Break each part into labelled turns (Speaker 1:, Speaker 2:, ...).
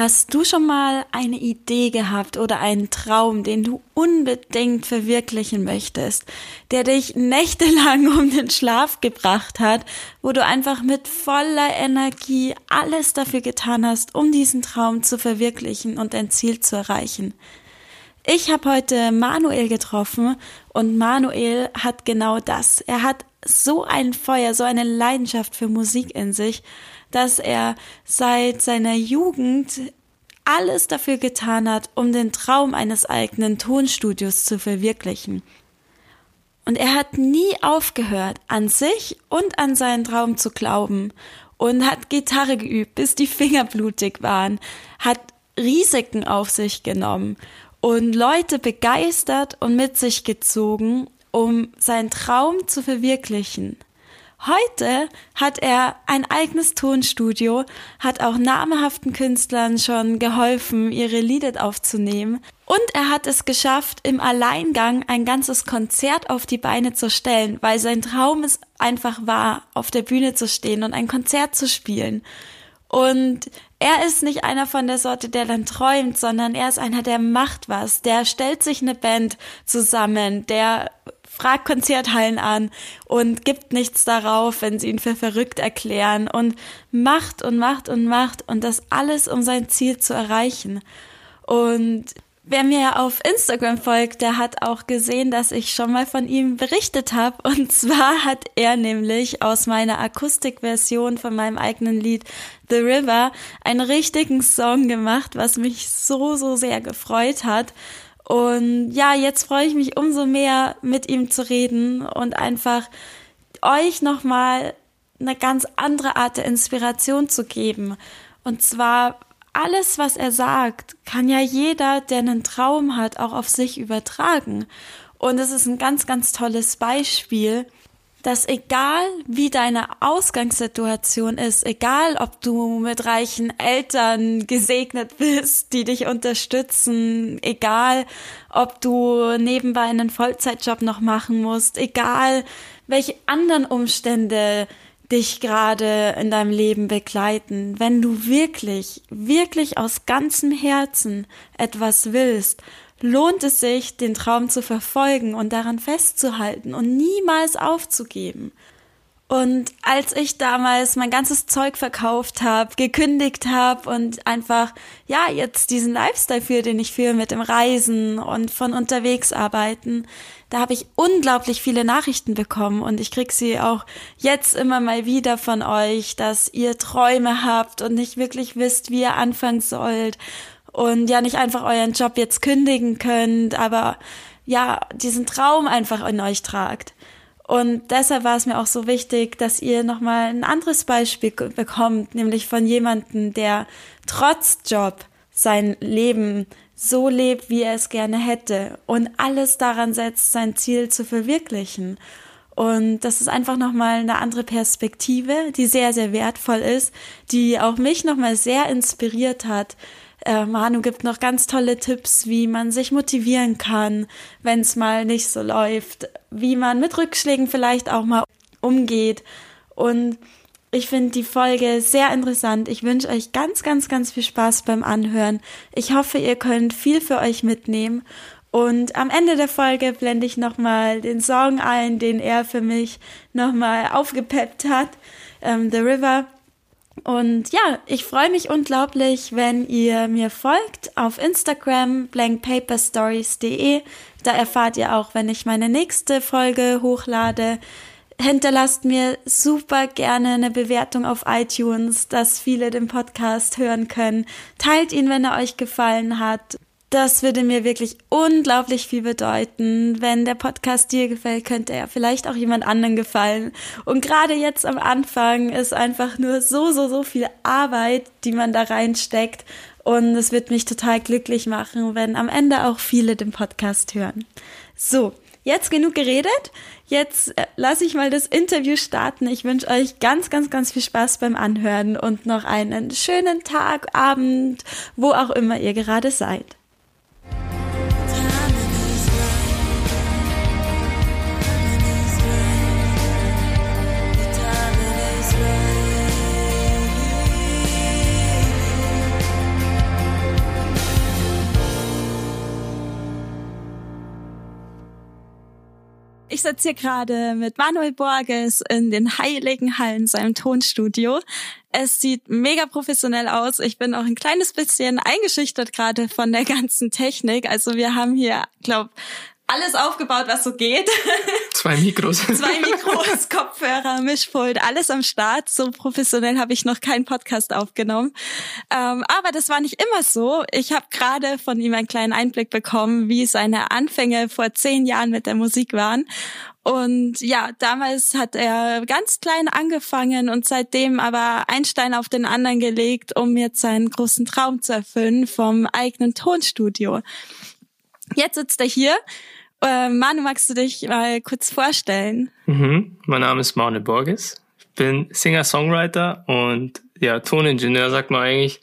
Speaker 1: Hast du schon mal eine Idee gehabt oder einen Traum, den du unbedingt verwirklichen möchtest, der dich nächtelang um den Schlaf gebracht hat, wo du einfach mit voller Energie alles dafür getan hast, um diesen Traum zu verwirklichen und dein Ziel zu erreichen? Ich habe heute Manuel getroffen und Manuel hat genau das. Er hat so ein Feuer, so eine Leidenschaft für Musik in sich, dass er seit seiner Jugend alles dafür getan hat, um den Traum eines eigenen Tonstudios zu verwirklichen. Und er hat nie aufgehört, an sich und an seinen Traum zu glauben und hat Gitarre geübt, bis die Finger blutig waren, hat Risiken auf sich genommen und Leute begeistert und mit sich gezogen, um seinen Traum zu verwirklichen. Heute hat er ein eigenes Tonstudio, hat auch namhaften Künstlern schon geholfen, ihre Lieder aufzunehmen. Und er hat es geschafft, im Alleingang ein ganzes Konzert auf die Beine zu stellen, weil sein Traum es einfach war, auf der Bühne zu stehen und ein Konzert zu spielen. Und er ist nicht einer von der Sorte, der dann träumt, sondern er ist einer, der macht was. Der stellt sich eine Band zusammen, der fragt Konzerthallen an und gibt nichts darauf, wenn sie ihn für verrückt erklären und macht und macht und macht und das alles, um sein Ziel zu erreichen. Und Wer mir auf Instagram folgt, der hat auch gesehen, dass ich schon mal von ihm berichtet habe. Und zwar hat er nämlich aus meiner Akustikversion von meinem eigenen Lied The River einen richtigen Song gemacht, was mich so, so sehr gefreut hat. Und ja, jetzt freue ich mich umso mehr, mit ihm zu reden und einfach euch nochmal eine ganz andere Art der Inspiration zu geben. Und zwar alles, was er sagt, kann ja jeder, der einen Traum hat, auch auf sich übertragen. Und es ist ein ganz, ganz tolles Beispiel, dass egal wie deine Ausgangssituation ist, egal ob du mit reichen Eltern gesegnet bist, die dich unterstützen, egal ob du nebenbei einen Vollzeitjob noch machen musst, egal welche anderen Umstände dich gerade in deinem Leben begleiten, wenn du wirklich, wirklich aus ganzem Herzen etwas willst, lohnt es sich, den Traum zu verfolgen und daran festzuhalten und niemals aufzugeben. Und als ich damals mein ganzes Zeug verkauft habe, gekündigt habe und einfach, ja, jetzt diesen Lifestyle führe, den ich führe mit dem Reisen und von unterwegs arbeiten, da habe ich unglaublich viele Nachrichten bekommen und ich krieg sie auch jetzt immer mal wieder von euch, dass ihr Träume habt und nicht wirklich wisst, wie ihr anfangen sollt und ja nicht einfach euren Job jetzt kündigen könnt, aber ja, diesen Traum einfach in euch tragt. Und deshalb war es mir auch so wichtig, dass ihr nochmal ein anderes Beispiel bekommt, nämlich von jemandem, der trotz Job sein Leben so lebt, wie er es gerne hätte und alles daran setzt, sein Ziel zu verwirklichen. Und das ist einfach nochmal eine andere Perspektive, die sehr, sehr wertvoll ist, die auch mich nochmal sehr inspiriert hat, äh, Manu gibt noch ganz tolle Tipps, wie man sich motivieren kann, wenn es mal nicht so läuft, wie man mit Rückschlägen vielleicht auch mal umgeht. Und ich finde die Folge sehr interessant. Ich wünsche euch ganz, ganz, ganz viel Spaß beim Anhören. Ich hoffe, ihr könnt viel für euch mitnehmen. Und am Ende der Folge blende ich nochmal den Song ein, den er für mich nochmal aufgepeppt hat. Ähm, The River und ja, ich freue mich unglaublich, wenn ihr mir folgt auf Instagram blankpaperstories.de. Da erfahrt ihr auch, wenn ich meine nächste Folge hochlade. Hinterlasst mir super gerne eine Bewertung auf iTunes, dass viele den Podcast hören können. Teilt ihn, wenn er euch gefallen hat. Das würde mir wirklich unglaublich viel bedeuten. Wenn der Podcast dir gefällt, könnte er vielleicht auch jemand anderen gefallen. Und gerade jetzt am Anfang ist einfach nur so, so, so viel Arbeit, die man da reinsteckt. Und es wird mich total glücklich machen, wenn am Ende auch viele den Podcast hören. So, jetzt genug geredet. Jetzt äh, lasse ich mal das Interview starten. Ich wünsche euch ganz, ganz, ganz viel Spaß beim Anhören und noch einen schönen Tag, Abend, wo auch immer ihr gerade seid. Ich sitze hier gerade mit Manuel Borges in den heiligen Hallen seinem Tonstudio. Es sieht mega professionell aus. Ich bin auch ein kleines bisschen eingeschüchtert gerade von der ganzen Technik. Also wir haben hier, glaube alles aufgebaut, was so geht.
Speaker 2: Zwei Mikros.
Speaker 1: Zwei Mikros, Kopfhörer, Mischpult, alles am Start. So professionell habe ich noch keinen Podcast aufgenommen. Ähm, aber das war nicht immer so. Ich habe gerade von ihm einen kleinen Einblick bekommen, wie seine Anfänge vor zehn Jahren mit der Musik waren. Und ja, damals hat er ganz klein angefangen und seitdem aber ein Stein auf den anderen gelegt, um jetzt seinen großen Traum zu erfüllen vom eigenen Tonstudio. Jetzt sitzt er hier äh, Manu, magst du dich mal kurz vorstellen?
Speaker 2: Mhm. Mein Name ist Manu Borges. Ich bin Singer-Songwriter und ja, Toningenieur, sagt man eigentlich.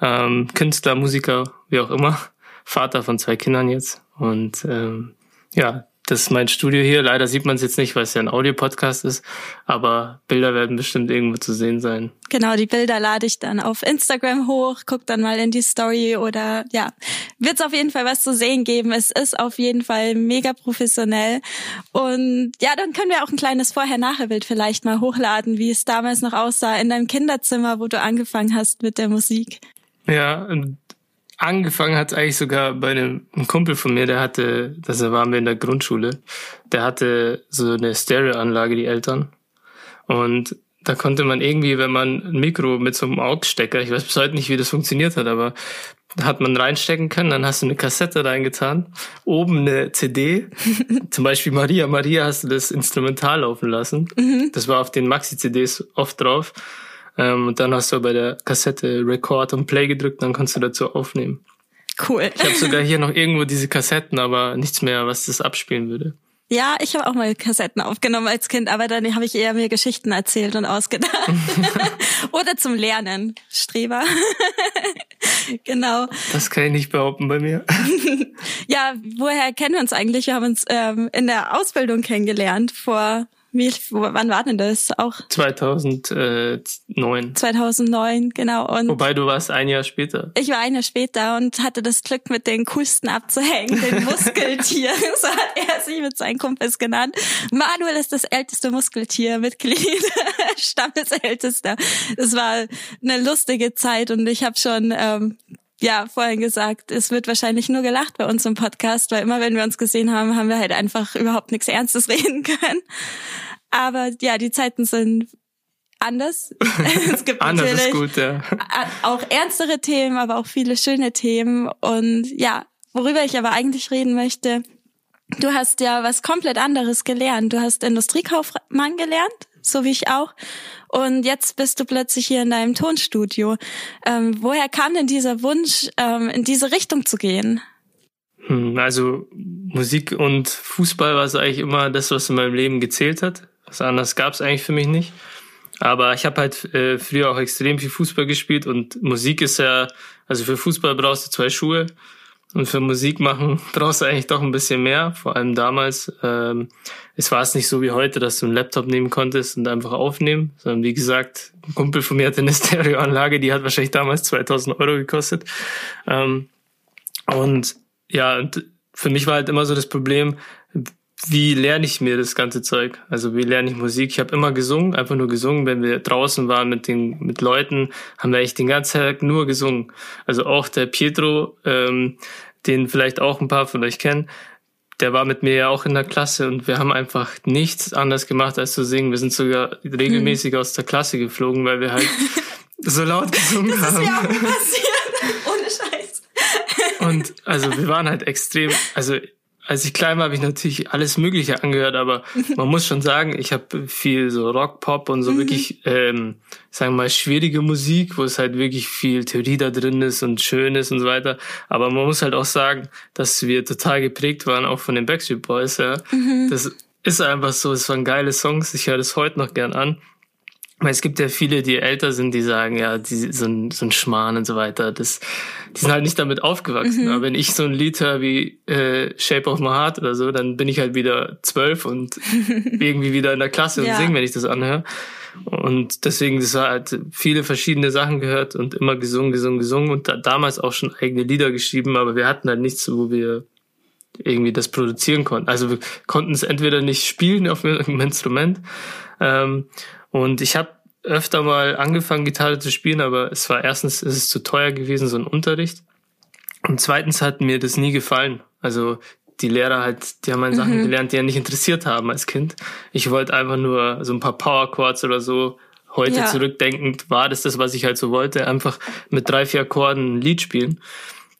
Speaker 2: Ähm, Künstler, Musiker, wie auch immer. Vater von zwei Kindern jetzt. Und ähm, ja, das ist mein Studio hier. Leider sieht man es jetzt nicht, weil es ja ein Audiopodcast ist, aber Bilder werden bestimmt irgendwo zu sehen sein.
Speaker 1: Genau, die Bilder lade ich dann auf Instagram hoch, guck dann mal in die Story oder ja, wird es auf jeden Fall was zu sehen geben. Es ist auf jeden Fall mega professionell und ja, dann können wir auch ein kleines Vorher-Nachher-Bild vielleicht mal hochladen, wie es damals noch aussah in deinem Kinderzimmer, wo du angefangen hast mit der Musik.
Speaker 2: Ja, angefangen hat eigentlich sogar bei einem, einem Kumpel von mir, der hatte, das waren wir in der Grundschule, der hatte so eine Stereoanlage, die Eltern. Und da konnte man irgendwie, wenn man ein Mikro mit so einem AUX-Stecker, ich weiß bis heute nicht, wie das funktioniert hat, aber da hat man reinstecken können, dann hast du eine Kassette reingetan, oben eine CD, zum Beispiel Maria, Maria hast du das Instrumental laufen lassen. Mhm. Das war auf den Maxi-CDs oft drauf. Ähm, und dann hast du bei der Kassette Record und Play gedrückt, dann kannst du dazu aufnehmen.
Speaker 1: Cool.
Speaker 2: Ich habe sogar hier noch irgendwo diese Kassetten, aber nichts mehr, was das abspielen würde.
Speaker 1: Ja, ich habe auch mal Kassetten aufgenommen als Kind, aber dann habe ich eher mir Geschichten erzählt und ausgedacht. Oder zum Lernen. Streber. genau.
Speaker 2: Das kann ich nicht behaupten bei mir.
Speaker 1: ja, woher kennen wir uns eigentlich? Wir haben uns ähm, in der Ausbildung kennengelernt vor wie, wann war denn das? Auch
Speaker 2: 2009.
Speaker 1: 2009, genau. Und
Speaker 2: Wobei du warst ein Jahr später.
Speaker 1: Ich war ein Jahr später und hatte das Glück, mit den coolsten abzuhängen, den Muskeltier. so hat er sich mit seinen Kumpels genannt. Manuel ist das älteste Muskeltiermitglied, Stammesältester. Es war eine lustige Zeit und ich habe schon ähm, ja, vorhin gesagt, es wird wahrscheinlich nur gelacht bei uns im Podcast, weil immer wenn wir uns gesehen haben, haben wir halt einfach überhaupt nichts Ernstes reden können. Aber ja, die Zeiten sind anders.
Speaker 2: es gibt anders natürlich ist gut, ja.
Speaker 1: auch ernstere Themen, aber auch viele schöne Themen. Und ja, worüber ich aber eigentlich reden möchte, du hast ja was komplett anderes gelernt. Du hast Industriekaufmann gelernt, so wie ich auch. Und jetzt bist du plötzlich hier in deinem Tonstudio. Ähm, woher kam denn dieser Wunsch, ähm, in diese Richtung zu gehen?
Speaker 2: Hm, also Musik und Fußball war so eigentlich immer das, was in meinem Leben gezählt hat. Was anderes gab es eigentlich für mich nicht. Aber ich habe halt äh, früher auch extrem viel Fußball gespielt und Musik ist ja, also für Fußball brauchst du zwei Schuhe und für Musik machen brauchst du eigentlich doch ein bisschen mehr, vor allem damals. Ähm, es war es nicht so wie heute, dass du einen Laptop nehmen konntest und einfach aufnehmen, sondern wie gesagt, ein Kumpel von mir hatte eine Stereoanlage, die hat wahrscheinlich damals 2000 Euro gekostet. Ähm, und ja, und für mich war halt immer so das Problem, wie lerne ich mir das ganze Zeug? Also wie lerne ich Musik? Ich habe immer gesungen, einfach nur gesungen. Wenn wir draußen waren mit den mit Leuten, haben wir echt den ganzen Tag nur gesungen. Also auch der Pietro, ähm, den vielleicht auch ein paar von euch kennen, der war mit mir ja auch in der Klasse und wir haben einfach nichts anderes gemacht als zu singen. Wir sind sogar regelmäßig hm. aus der Klasse geflogen, weil wir halt so laut gesungen
Speaker 1: das
Speaker 2: haben.
Speaker 1: Das ist mir auch passiert. Ohne Scheiß.
Speaker 2: Und also wir waren halt extrem, also als ich klein war, habe ich natürlich alles Mögliche angehört, aber man muss schon sagen, ich habe viel so Rock, Pop und so mhm. wirklich, ähm, sagen wir mal, schwierige Musik, wo es halt wirklich viel Theorie da drin ist und schön ist und so weiter. Aber man muss halt auch sagen, dass wir total geprägt waren, auch von den Backstreet Boys. Ja. Mhm. Das ist einfach so, es waren geile Songs, ich höre das heute noch gern an. Weil es gibt ja viele, die älter sind, die sagen, ja, die sind so ein Schmarrn und so weiter. Das, die sind halt nicht damit aufgewachsen. Mhm. Aber wenn ich so ein Lied höre wie äh, Shape of My Heart oder so, dann bin ich halt wieder zwölf und irgendwie wieder in der Klasse ja. und singe, wenn ich das anhöre. Und deswegen, das war halt viele verschiedene Sachen gehört und immer gesungen, gesungen, gesungen und da, damals auch schon eigene Lieder geschrieben, aber wir hatten halt nichts, wo wir irgendwie das produzieren konnten. Also wir konnten es entweder nicht spielen auf einem Instrument ähm, und ich habe öfter mal angefangen, Gitarre zu spielen, aber es war erstens ist es zu teuer gewesen, so ein Unterricht. Und zweitens hat mir das nie gefallen. Also die Lehrer halt, die haben halt mhm. Sachen gelernt, die ja nicht interessiert haben als Kind. Ich wollte einfach nur so ein paar Power Chords oder so. Heute ja. zurückdenkend war das das, was ich halt so wollte. Einfach mit drei, vier Akkorden ein Lied spielen.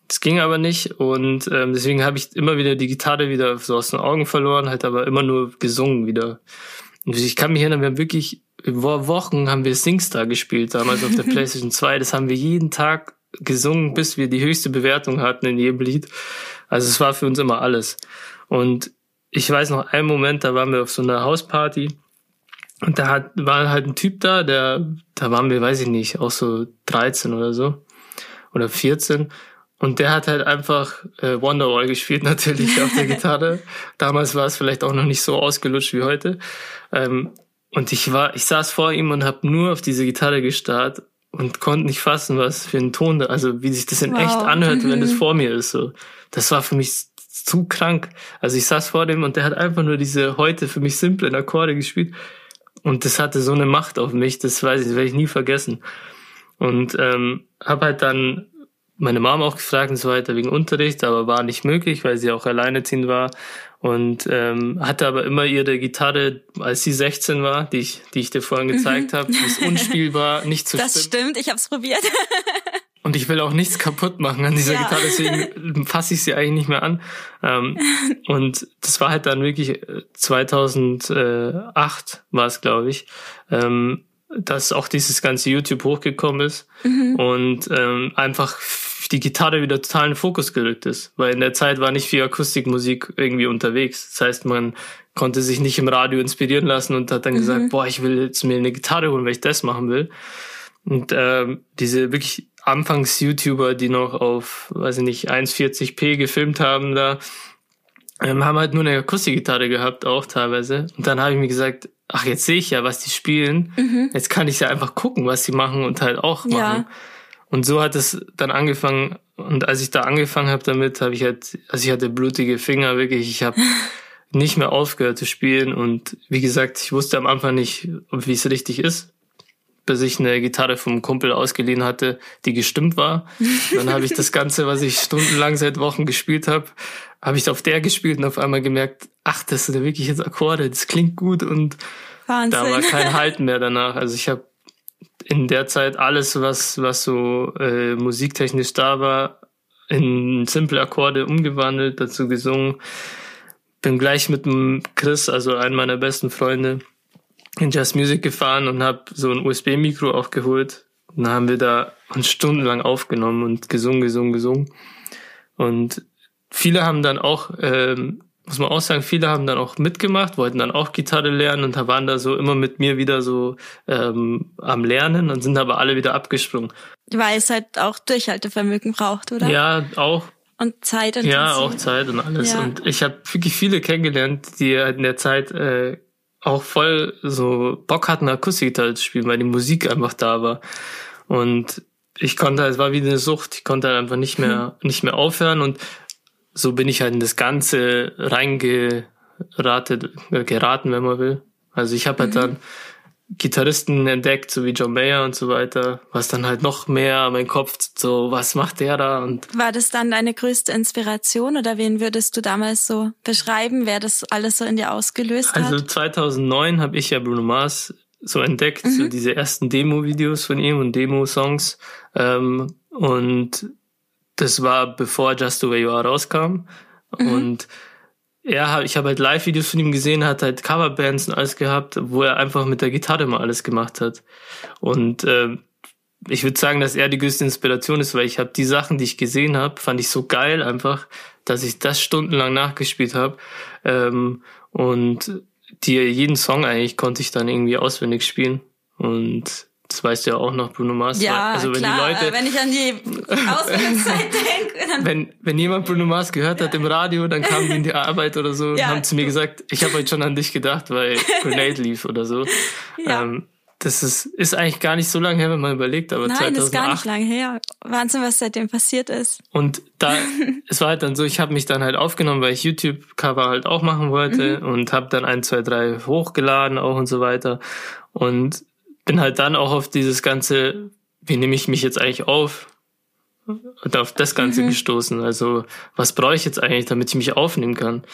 Speaker 2: Das ging aber nicht und ähm, deswegen habe ich immer wieder die Gitarre wieder so aus den Augen verloren, halt aber immer nur gesungen wieder. Ich kann mich erinnern, wir haben wirklich vor Wochen haben wir Singstar gespielt, damals auf der PlayStation 2. Das haben wir jeden Tag gesungen, bis wir die höchste Bewertung hatten in jedem Lied. Also es war für uns immer alles. Und ich weiß noch einen Moment, da waren wir auf so einer Hausparty und da hat, war halt ein Typ da, der, da waren wir, weiß ich nicht, auch so 13 oder so oder 14 und der hat halt einfach äh, Wonderwall gespielt, natürlich auf der Gitarre. Damals war es vielleicht auch noch nicht so ausgelutscht wie heute. Ähm, und ich war, ich saß vor ihm und habe nur auf diese Gitarre gestarrt und konnte nicht fassen, was für ein Ton da, also wie sich das in wow. echt anhört, wenn das mhm. vor mir ist. So, das war für mich zu krank. Also ich saß vor dem und der hat einfach nur diese heute für mich simplen Akkorde gespielt und das hatte so eine Macht auf mich. Das weiß ich, das werde ich nie vergessen. Und ähm, habe halt dann meine Mom auch gefragt und so weiter wegen Unterricht, aber war nicht möglich, weil sie auch alleinerziehend war und ähm, hatte aber immer ihre Gitarre, als sie 16 war, die ich, die ich dir vorhin gezeigt mhm. habe, ist unspielbar, nicht zu
Speaker 1: Das stimmen. stimmt, ich habe es probiert.
Speaker 2: und ich will auch nichts kaputt machen an dieser ja. Gitarre, deswegen fasse ich sie eigentlich nicht mehr an. Ähm, und das war halt dann wirklich 2008 äh, war es, glaube ich. Ähm, dass auch dieses ganze YouTube hochgekommen ist mhm. und ähm, einfach die Gitarre wieder total in den Fokus gerückt ist, weil in der Zeit war nicht viel Akustikmusik irgendwie unterwegs. Das heißt, man konnte sich nicht im Radio inspirieren lassen und hat dann mhm. gesagt, boah, ich will jetzt mir eine Gitarre holen, weil ich das machen will. Und ähm, diese wirklich Anfangs-YouTuber, die noch auf, weiß ich nicht, 1,40p gefilmt haben, da ähm, haben halt nur eine Akustikgitarre gehabt, auch teilweise. Und dann habe ich mir gesagt, ach, jetzt sehe ich ja, was die spielen. Mhm. Jetzt kann ich ja einfach gucken, was sie machen und halt auch machen. Ja. Und so hat es dann angefangen. Und als ich da angefangen habe damit, habe ich halt, also ich hatte blutige Finger, wirklich. Ich habe nicht mehr aufgehört zu spielen. Und wie gesagt, ich wusste am Anfang nicht, wie es richtig ist, bis ich eine Gitarre vom Kumpel ausgeliehen hatte, die gestimmt war. Dann habe ich das Ganze, was ich stundenlang seit Wochen gespielt habe, habe ich auf der gespielt und auf einmal gemerkt, ach, das sind ja wirklich jetzt Akkorde, das klingt gut und Wahnsinn. da war kein Halten mehr danach. Also ich habe in der Zeit alles, was, was so äh, musiktechnisch da war, in simple Akkorde umgewandelt, dazu gesungen. Bin gleich mit dem Chris, also einem meiner besten Freunde, in Jazz Music gefahren und habe so ein USB-Mikro auch geholt. Und dann haben wir da uns stundenlang aufgenommen und gesungen, gesungen, gesungen. Und viele haben dann auch, ähm, muss man auch sagen, viele haben dann auch mitgemacht, wollten dann auch Gitarre lernen und waren da so immer mit mir wieder so ähm, am Lernen und sind aber alle wieder abgesprungen.
Speaker 1: Weil es halt auch Durchhaltevermögen braucht, oder?
Speaker 2: Ja, auch.
Speaker 1: Und Zeit und
Speaker 2: Ja, auch Zeit und alles. Ja. Und ich habe wirklich viele kennengelernt, die halt in der Zeit äh, auch voll so Bock hatten, Akustikgitarre zu spielen, weil die Musik einfach da war. Und ich konnte, es war wie eine Sucht, ich konnte einfach nicht mehr, mhm. nicht mehr aufhören und so bin ich halt in das Ganze reingeratet, äh, geraten, wenn man will. Also ich habe halt mhm. dann Gitarristen entdeckt, so wie John Mayer und so weiter, was dann halt noch mehr mein Kopf so, was macht der da? Und
Speaker 1: war das dann deine größte Inspiration oder wen würdest du damals so beschreiben, wer das alles so in dir ausgelöst
Speaker 2: hat? Also 2009 habe ich ja Bruno Mars so entdeckt, mhm. so diese ersten Demo-Videos von ihm und Demo-Songs ähm, und das war bevor Just the Way You Are rauskam. Mhm. Und er, ich habe halt Live-Videos von ihm gesehen, hat halt Coverbands und alles gehabt, wo er einfach mit der Gitarre mal alles gemacht hat. Und äh, ich würde sagen, dass er die größte Inspiration ist, weil ich habe die Sachen, die ich gesehen habe, fand ich so geil einfach, dass ich das stundenlang nachgespielt habe. Ähm, und die jeden Song eigentlich konnte ich dann irgendwie auswendig spielen. Und das weißt du ja auch noch, Bruno Mars.
Speaker 1: Ja, also wenn klar, die Leute, wenn ich an die Ausbildungszeit denke. Dann
Speaker 2: wenn, wenn jemand Bruno Mars gehört hat im Radio, dann kamen die in die Arbeit oder so ja, und haben zu mir gesagt, ich habe heute schon an dich gedacht, weil Grenade lief oder so. Ja. Ähm, das ist, ist eigentlich gar nicht so lange her, wenn man überlegt, aber
Speaker 1: Nein,
Speaker 2: 2008.
Speaker 1: ist gar nicht lange her. Wahnsinn, was seitdem passiert ist.
Speaker 2: Und da, es war halt dann so, ich habe mich dann halt aufgenommen, weil ich YouTube-Cover halt auch machen wollte
Speaker 1: Mhm.
Speaker 2: und habe dann ein, zwei, drei hochgeladen auch und so weiter. Und bin halt dann auch auf dieses ganze, wie nehme ich mich jetzt eigentlich auf? Und auf das Ganze
Speaker 1: Mhm.
Speaker 2: gestoßen. Also, was brauche ich jetzt eigentlich, damit ich mich aufnehmen kann?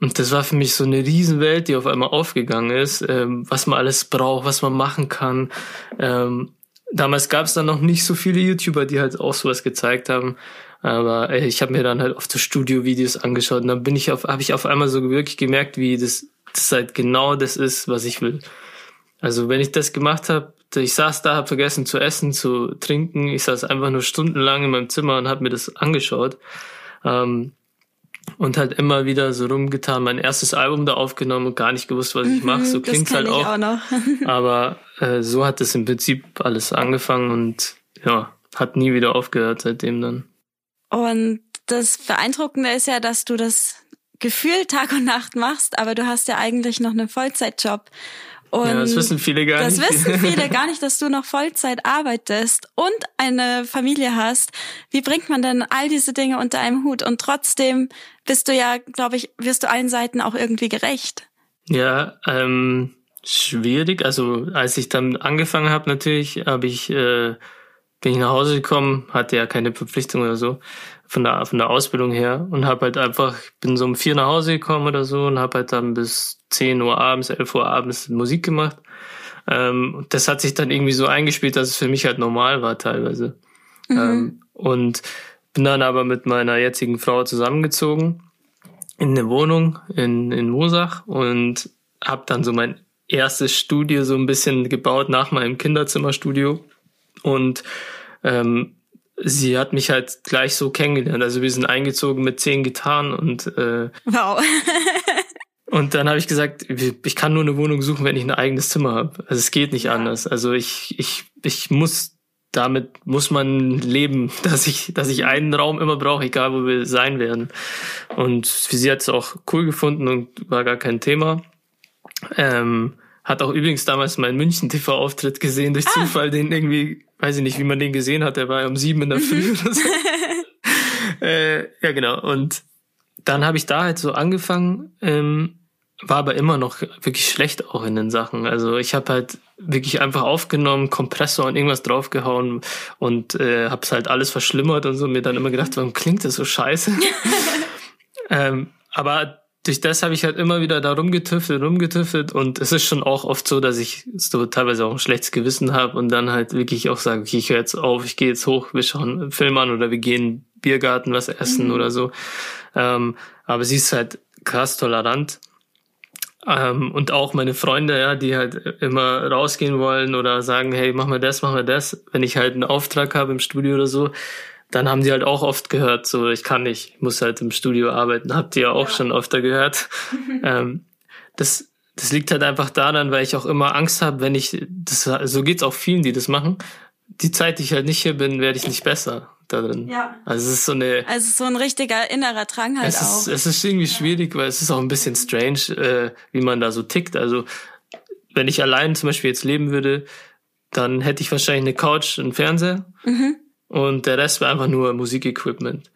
Speaker 2: Und das war für mich so eine Riesenwelt, die auf einmal aufgegangen ist, ähm, was man alles braucht, was man machen kann. Ähm, damals gab es dann noch nicht so viele YouTuber, die halt auch sowas gezeigt haben. Aber äh, ich habe mir dann halt oft so Studio-Videos angeschaut und dann bin ich auf, habe ich auf einmal so wirklich gemerkt, wie das, das halt genau das ist, was ich will. Also wenn ich das gemacht habe, ich saß da, habe vergessen zu essen, zu trinken. Ich saß einfach nur stundenlang in meinem Zimmer und habe mir das angeschaut. Ähm, und halt immer wieder so rumgetan, mein erstes Album da aufgenommen und gar nicht gewusst, was ich mache. So
Speaker 1: Mhm,
Speaker 2: klingt's
Speaker 1: kenn
Speaker 2: halt auch.
Speaker 1: auch.
Speaker 2: Aber äh, so hat es im Prinzip alles angefangen und ja, hat nie wieder aufgehört seitdem dann.
Speaker 1: Und das Beeindruckende ist ja, dass du das Gefühl Tag und Nacht machst, aber du hast ja eigentlich noch einen Vollzeitjob. Und
Speaker 2: ja, das wissen viele gar
Speaker 1: das
Speaker 2: nicht.
Speaker 1: wissen viele gar nicht, dass du noch Vollzeit arbeitest und eine Familie hast. Wie bringt man denn all diese Dinge unter einem Hut? Und trotzdem bist du ja, glaube ich, wirst du allen Seiten auch irgendwie gerecht.
Speaker 2: Ja, ähm, schwierig. Also als ich dann angefangen habe, natürlich, habe ich äh, bin ich nach Hause gekommen, hatte ja keine Verpflichtung oder so von der von der Ausbildung her und habe halt einfach bin so um vier nach Hause gekommen oder so und habe halt dann bis 10 Uhr abends, 11 Uhr abends Musik gemacht. Ähm, das hat sich dann irgendwie so eingespielt, dass es für mich halt normal war teilweise. Ähm, und bin dann aber mit meiner jetzigen Frau zusammengezogen in eine Wohnung in, in Mosach und habe dann so mein erstes Studio so ein bisschen gebaut nach meinem Kinderzimmerstudio. Und ähm, sie hat mich halt gleich so kennengelernt. Also wir sind eingezogen mit zehn Gitarren und äh,
Speaker 1: Wow.
Speaker 2: und dann habe ich gesagt, ich kann nur eine Wohnung suchen, wenn ich ein eigenes Zimmer habe. Also es geht nicht
Speaker 1: Ja.
Speaker 2: anders. Also ich, ich, ich muss damit muss man leben, dass ich, dass ich einen Raum immer brauche, egal wo wir sein werden. Und sie hat es auch cool gefunden und war gar kein Thema. Ähm, hat auch übrigens damals meinen München TV-Auftritt gesehen durch Zufall, den irgendwie, weiß ich nicht, wie man den gesehen hat, der war ja um sieben in der Früh oder so. äh, ja, genau. Und dann habe ich da halt so angefangen, ähm, war aber immer noch wirklich schlecht auch in den Sachen. Also ich habe halt wirklich einfach aufgenommen, Kompressor und irgendwas draufgehauen und äh, habe es halt alles verschlimmert und so. Mir dann immer gedacht, warum klingt das so scheiße? ähm, aber durch das habe ich halt immer wieder da rumgetüffelt, rumgetüffelt und es ist schon auch oft so, dass ich so teilweise auch ein schlechtes Gewissen habe und dann halt wirklich auch sage, okay, ich höre jetzt auf, ich gehe jetzt hoch, wir schauen einen Film an oder wir gehen Biergarten was essen
Speaker 1: Mhm.
Speaker 2: oder so. Ähm, aber sie ist halt krass tolerant. Ähm, und auch meine Freunde, ja, die halt immer rausgehen wollen oder sagen, hey, mach mal das, mach mal das. Wenn ich halt einen Auftrag habe im Studio oder so, dann haben die halt auch oft gehört, so ich kann nicht, ich muss halt im Studio arbeiten. Habt ihr ja auch schon öfter gehört. ähm, das, das liegt halt einfach daran, weil ich auch immer Angst habe, wenn ich, das, so geht's auch vielen, die das machen. Die Zeit, die ich halt nicht hier bin, werde ich nicht besser da drin.
Speaker 1: Ja.
Speaker 2: Also es ist so eine,
Speaker 1: Also so ein richtiger innerer Drang halt
Speaker 2: es
Speaker 1: auch.
Speaker 2: ist, es ist irgendwie schwierig, weil es ist auch ein bisschen strange, äh, wie man da so tickt. Also wenn ich allein zum Beispiel jetzt leben würde, dann hätte ich wahrscheinlich eine Couch, einen Fernseher
Speaker 1: Mhm.
Speaker 2: und der Rest wäre einfach nur Musikequipment.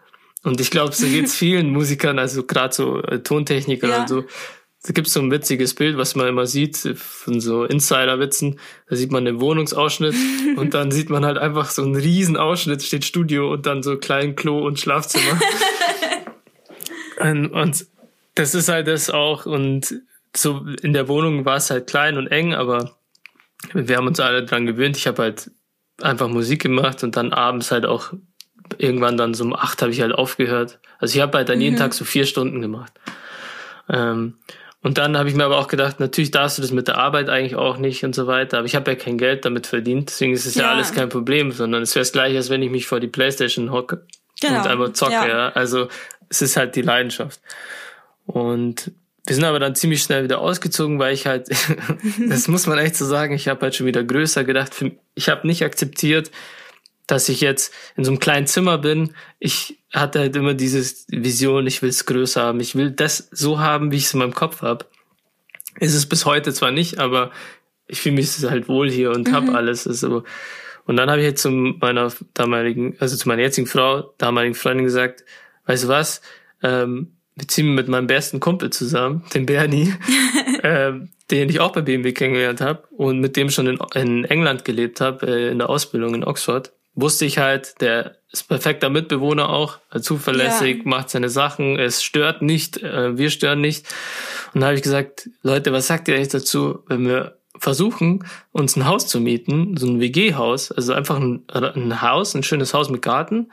Speaker 2: Und ich glaube, so geht's vielen Musikern, also gerade so äh, Tontechniker
Speaker 1: Ja.
Speaker 2: und so. Da gibt's so ein witziges Bild, was man immer sieht von so Insider-Witzen. Da sieht man den Wohnungsausschnitt und dann sieht man halt einfach so einen riesen Ausschnitt, steht Studio und dann so klein Klo und Schlafzimmer. und, und das ist halt das auch. Und so in der Wohnung war es halt klein und eng, aber wir haben uns alle dran gewöhnt. Ich habe halt einfach Musik gemacht und dann abends halt auch irgendwann dann so um acht habe ich halt aufgehört. Also ich habe halt dann jeden Tag so vier Stunden gemacht. Ähm, und dann habe ich mir aber auch gedacht, natürlich darfst du das mit der Arbeit eigentlich auch nicht und so weiter. Aber ich habe ja kein Geld damit verdient, deswegen ist es ja,
Speaker 1: Ja.
Speaker 2: alles kein Problem, sondern es wäre das gleiche, als wenn ich mich vor die Playstation hocke
Speaker 1: Genau.
Speaker 2: und einfach zocke.
Speaker 1: Ja.
Speaker 2: Ja. Also es ist halt die Leidenschaft. Und wir sind aber dann ziemlich schnell wieder ausgezogen, weil ich halt, das muss man echt so sagen, ich habe halt schon wieder größer gedacht. Ich habe nicht akzeptiert, dass ich jetzt in so einem kleinen Zimmer bin. Ich hatte halt immer diese Vision, ich will es größer haben. Ich will das so haben, wie ich es in meinem Kopf habe. Ist es bis heute zwar nicht, aber ich fühle mich halt wohl hier und mhm. hab alles. Also, und dann habe ich jetzt zu meiner damaligen, also zu meiner jetzigen Frau, damaligen Freundin gesagt, weißt du was, ähm, wir ziehen mit meinem besten Kumpel zusammen, dem Bernie, ähm, den ich auch bei BMW kennengelernt habe und mit dem schon in, in England gelebt habe, äh, in der Ausbildung in Oxford. Wusste ich halt, der ist perfekter Mitbewohner auch, zuverlässig, ja. macht seine Sachen, es stört nicht, äh, wir stören nicht. Und da habe ich gesagt, Leute, was sagt ihr eigentlich dazu, wenn wir versuchen, uns ein Haus zu mieten, so ein WG-Haus, also einfach ein, ein Haus, ein schönes Haus mit Garten,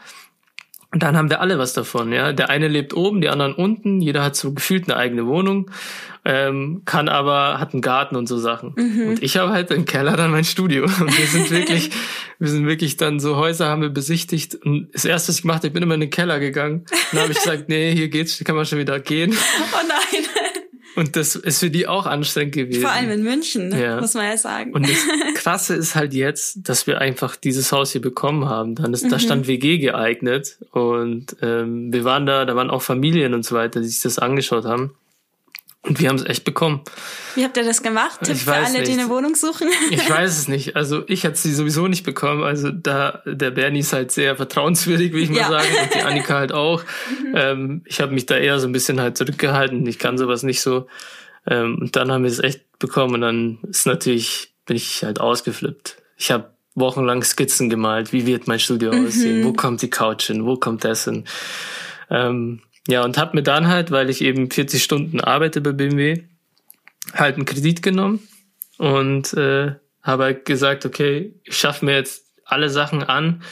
Speaker 2: und dann haben wir alle was davon, ja. Der eine lebt oben, die anderen unten, jeder hat so gefühlt eine eigene Wohnung, ähm, kann aber, hat einen Garten und so Sachen. Mhm. Und ich habe halt im Keller dann mein Studio. Und wir sind wirklich, wir sind wirklich dann so Häuser haben wir besichtigt. Und das erste, was ich gemacht habe, ich bin immer in den Keller gegangen. Und dann habe ich gesagt, nee, hier geht's, kann man schon wieder gehen.
Speaker 1: Oh nein.
Speaker 2: Und das ist für die auch anstrengend gewesen.
Speaker 1: Vor allem in München, ja. muss man ja sagen.
Speaker 2: Und das Krasse ist halt jetzt, dass wir einfach dieses Haus hier bekommen haben. Dann ist, mhm. da stand WG geeignet und ähm, wir waren da, da waren auch Familien und so weiter, die sich das angeschaut haben. Und wir haben es echt bekommen.
Speaker 1: Wie habt ihr das gemacht? Tipp für alle, nicht. die eine Wohnung suchen?
Speaker 2: Ich weiß es nicht. Also ich hatte sie sowieso nicht bekommen. Also da der Bernie ist halt sehr vertrauenswürdig, wie ich ja. mal sagen, und die Annika halt auch. Mhm. Ähm, ich habe mich da eher so ein bisschen halt zurückgehalten. Ich kann sowas nicht so. Ähm, und dann haben wir es echt bekommen und dann ist natürlich bin ich halt ausgeflippt. Ich habe wochenlang Skizzen gemalt. Wie wird mein Studio mhm. aussehen? Wo kommt die Couch hin? Wo kommt das hin? Ähm, ja, und habe mir dann halt, weil ich eben 40 Stunden arbeite bei BMW, halt einen Kredit genommen und äh, habe halt gesagt, okay, ich schaffe mir jetzt alle Sachen an,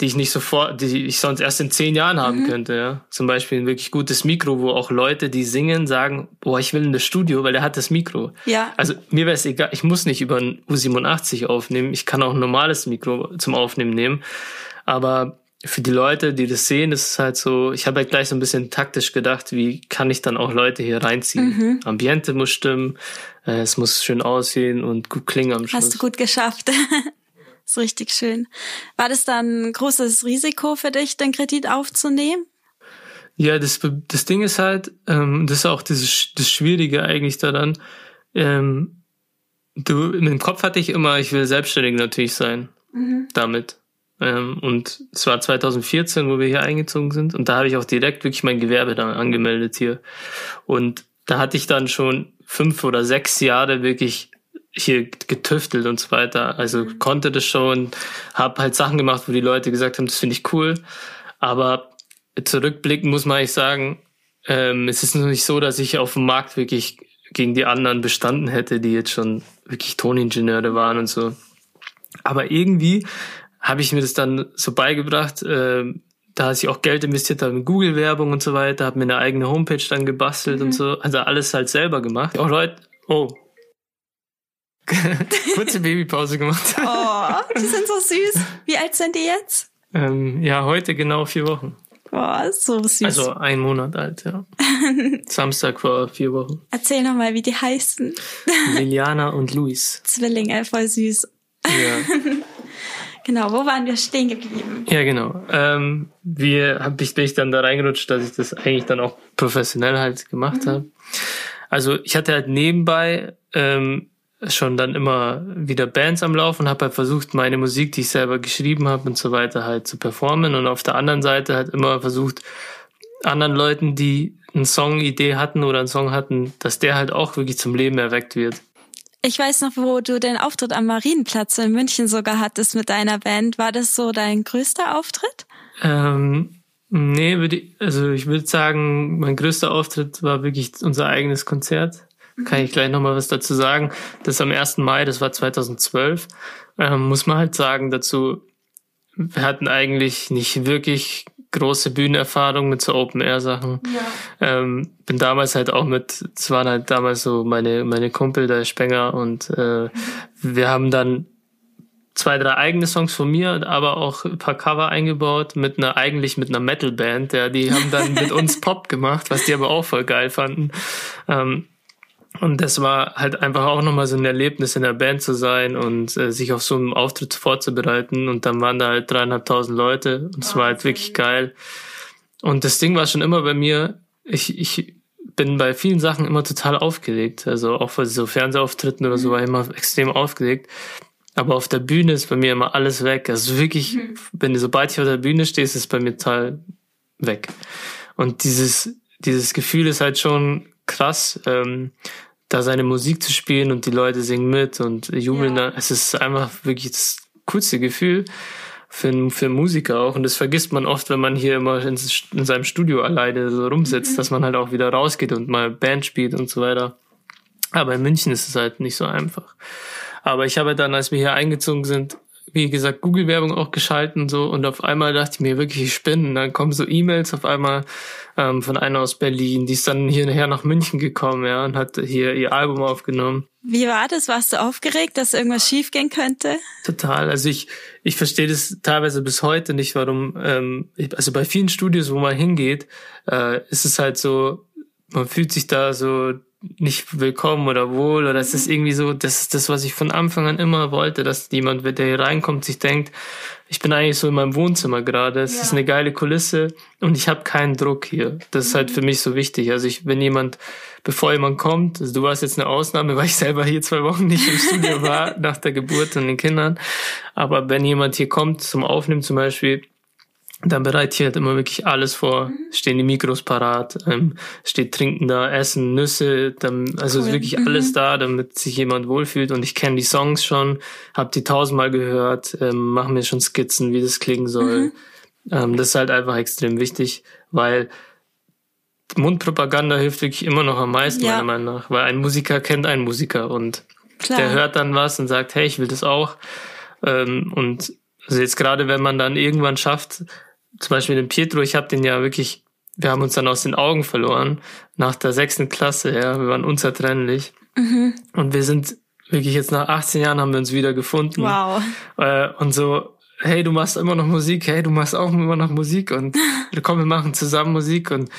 Speaker 2: die ich nicht sofort, die ich sonst erst in zehn Jahren haben mhm. könnte. Ja. Zum Beispiel ein wirklich gutes Mikro, wo auch Leute, die singen, sagen, boah, ich will in das Studio, weil der hat das Mikro.
Speaker 1: Ja.
Speaker 2: Also mir wäre es egal, ich muss nicht über ein U87 aufnehmen, ich kann auch ein normales Mikro zum Aufnehmen nehmen. Aber für die Leute, die das sehen, ist es halt so, ich habe halt gleich so ein bisschen taktisch gedacht, wie kann ich dann auch Leute hier reinziehen? Mhm. Ambiente muss stimmen, äh, es muss schön aussehen und gut klingen am Schluss.
Speaker 1: Hast du gut geschafft. ist richtig schön. War das dann ein großes Risiko für dich, den Kredit aufzunehmen?
Speaker 2: Ja, das, das Ding ist halt, ähm, das ist auch das, das Schwierige eigentlich daran, ähm, du, in dem Kopf hatte ich immer, ich will selbstständig natürlich sein. Mhm. Damit. Ähm, und es war 2014, wo wir hier eingezogen sind. Und da habe ich auch direkt wirklich mein Gewerbe dann angemeldet hier. Und da hatte ich dann schon fünf oder sechs Jahre wirklich hier getüftelt und so weiter. Also mhm. konnte das schon, habe halt Sachen gemacht, wo die Leute gesagt haben, das finde ich cool. Aber zurückblickend muss man eigentlich sagen, ähm, es ist noch nicht so, dass ich auf dem Markt wirklich gegen die anderen bestanden hätte, die jetzt schon wirklich Toningenieure waren und so. Aber irgendwie habe ich mir das dann so beigebracht, äh, da ich auch Geld investiert habe in Google-Werbung und so weiter, habe mir eine eigene Homepage dann gebastelt mhm. und so, also alles halt selber gemacht. Auch Leute, oh. Kurze Babypause gemacht.
Speaker 1: Oh, die sind so süß. Wie alt sind die jetzt?
Speaker 2: Ähm, ja, heute genau vier Wochen.
Speaker 1: Oh, so süß.
Speaker 2: Also ein Monat alt, ja. Samstag vor vier Wochen.
Speaker 1: Erzähl nochmal, wie die heißen.
Speaker 2: Liliana und Luis.
Speaker 1: Zwillinge, voll süß. Ja. Genau, wo waren wir stehen geblieben?
Speaker 2: Ja, genau. Ähm, wie hab ich, bin ich dann da reingerutscht, dass ich das eigentlich dann auch professionell halt gemacht mhm. habe. Also ich hatte halt nebenbei ähm, schon dann immer wieder Bands am Laufen habe halt versucht, meine Musik, die ich selber geschrieben habe und so weiter, halt zu performen. Und auf der anderen Seite halt immer versucht, anderen Leuten, die eine Song-Idee hatten oder einen Song hatten, dass der halt auch wirklich zum Leben erweckt wird.
Speaker 1: Ich weiß noch, wo du den Auftritt am Marienplatz in München sogar hattest mit deiner Band. War das so dein größter Auftritt?
Speaker 2: Ähm, nee, würde ich, also ich würde sagen, mein größter Auftritt war wirklich unser eigenes Konzert. Mhm. Kann ich gleich nochmal was dazu sagen. Das am 1. Mai, das war 2012. Ähm, muss man halt sagen dazu, wir hatten eigentlich nicht wirklich große Bühnenerfahrung mit so Open-Air-Sachen. Ja. Ähm, bin damals halt auch mit, es waren halt damals so meine, meine Kumpel, der Spenger, und äh, wir haben dann zwei, drei eigene Songs von mir, aber auch ein paar Cover eingebaut mit einer, eigentlich mit einer Metal-Band, ja, die haben dann mit uns Pop gemacht, was die aber auch voll geil fanden. Ähm, und das war halt einfach auch nochmal so ein Erlebnis, in der Band zu sein und äh, sich auf so einen Auftritt vorzubereiten. Und dann waren da halt dreieinhalbtausend Leute und es oh, war halt wirklich geil. Und das Ding war schon immer bei mir, ich, ich bin bei vielen Sachen immer total aufgeregt. Also auch bei so Fernsehauftritten oder so mhm. war ich immer extrem aufgeregt. Aber auf der Bühne ist bei mir immer alles weg. Also wirklich, mhm. wenn du sobald ich auf der Bühne stehe, ist es bei mir total weg. Und dieses, dieses Gefühl ist halt schon krass, ähm, da seine Musik zu spielen und die Leute singen mit und jubeln ja. da. Es ist einfach wirklich das coolste Gefühl für, für Musiker auch. Und das vergisst man oft, wenn man hier immer in, in seinem Studio alleine so rumsitzt, mhm. dass man halt auch wieder rausgeht und mal Band spielt und so weiter. Aber in München ist es halt nicht so einfach. Aber ich habe dann, als wir hier eingezogen sind, wie gesagt, Google-Werbung auch geschalten so und auf einmal dachte ich mir wirklich, ich spinne. Dann kommen so E-Mails auf einmal ähm, von einer aus Berlin, die ist dann hierher nach München gekommen, ja, und hat hier ihr Album aufgenommen.
Speaker 1: Wie war das? Warst du aufgeregt, dass irgendwas schiefgehen könnte?
Speaker 2: Total. Also ich, ich verstehe das teilweise bis heute nicht, warum, ähm, also bei vielen Studios, wo man hingeht, äh, ist es halt so, man fühlt sich da so nicht willkommen oder wohl oder es ist mhm. irgendwie so, das ist das, was ich von Anfang an immer wollte, dass jemand, der hier reinkommt, sich denkt, ich bin eigentlich so in meinem Wohnzimmer gerade, es ja. ist eine geile Kulisse und ich habe keinen Druck hier. Das ist halt mhm. für mich so wichtig. Also ich, wenn jemand, bevor jemand kommt, also du warst jetzt eine Ausnahme, weil ich selber hier zwei Wochen nicht im Studio war, nach der Geburt und den Kindern, aber wenn jemand hier kommt zum Aufnehmen zum Beispiel, dann bereite ich halt immer wirklich alles vor. Mhm. Stehen die Mikros parat, ähm, steht Trinken da, Essen, Nüsse, dann, also cool. ist wirklich mhm. alles da, damit sich jemand wohlfühlt. Und ich kenne die Songs schon, habe die tausendmal gehört, ähm, mache mir schon Skizzen, wie das klingen soll. Mhm. Ähm, das ist halt einfach extrem wichtig, weil Mundpropaganda hilft wirklich immer noch am meisten, ja. meiner Meinung nach. Weil ein Musiker kennt einen Musiker und Klar. der hört dann was und sagt, hey, ich will das auch. Ähm, und also jetzt gerade, wenn man dann irgendwann schafft, zum Beispiel den Pietro, ich habe den ja wirklich, wir haben uns dann aus den Augen verloren nach der sechsten Klasse, ja, wir waren unzertrennlich. Mhm. Und wir sind wirklich jetzt nach 18 Jahren haben wir uns wieder gefunden.
Speaker 1: Wow.
Speaker 2: Äh, und so, hey, du machst immer noch Musik, hey, du machst auch immer noch Musik und komm, wir machen zusammen Musik und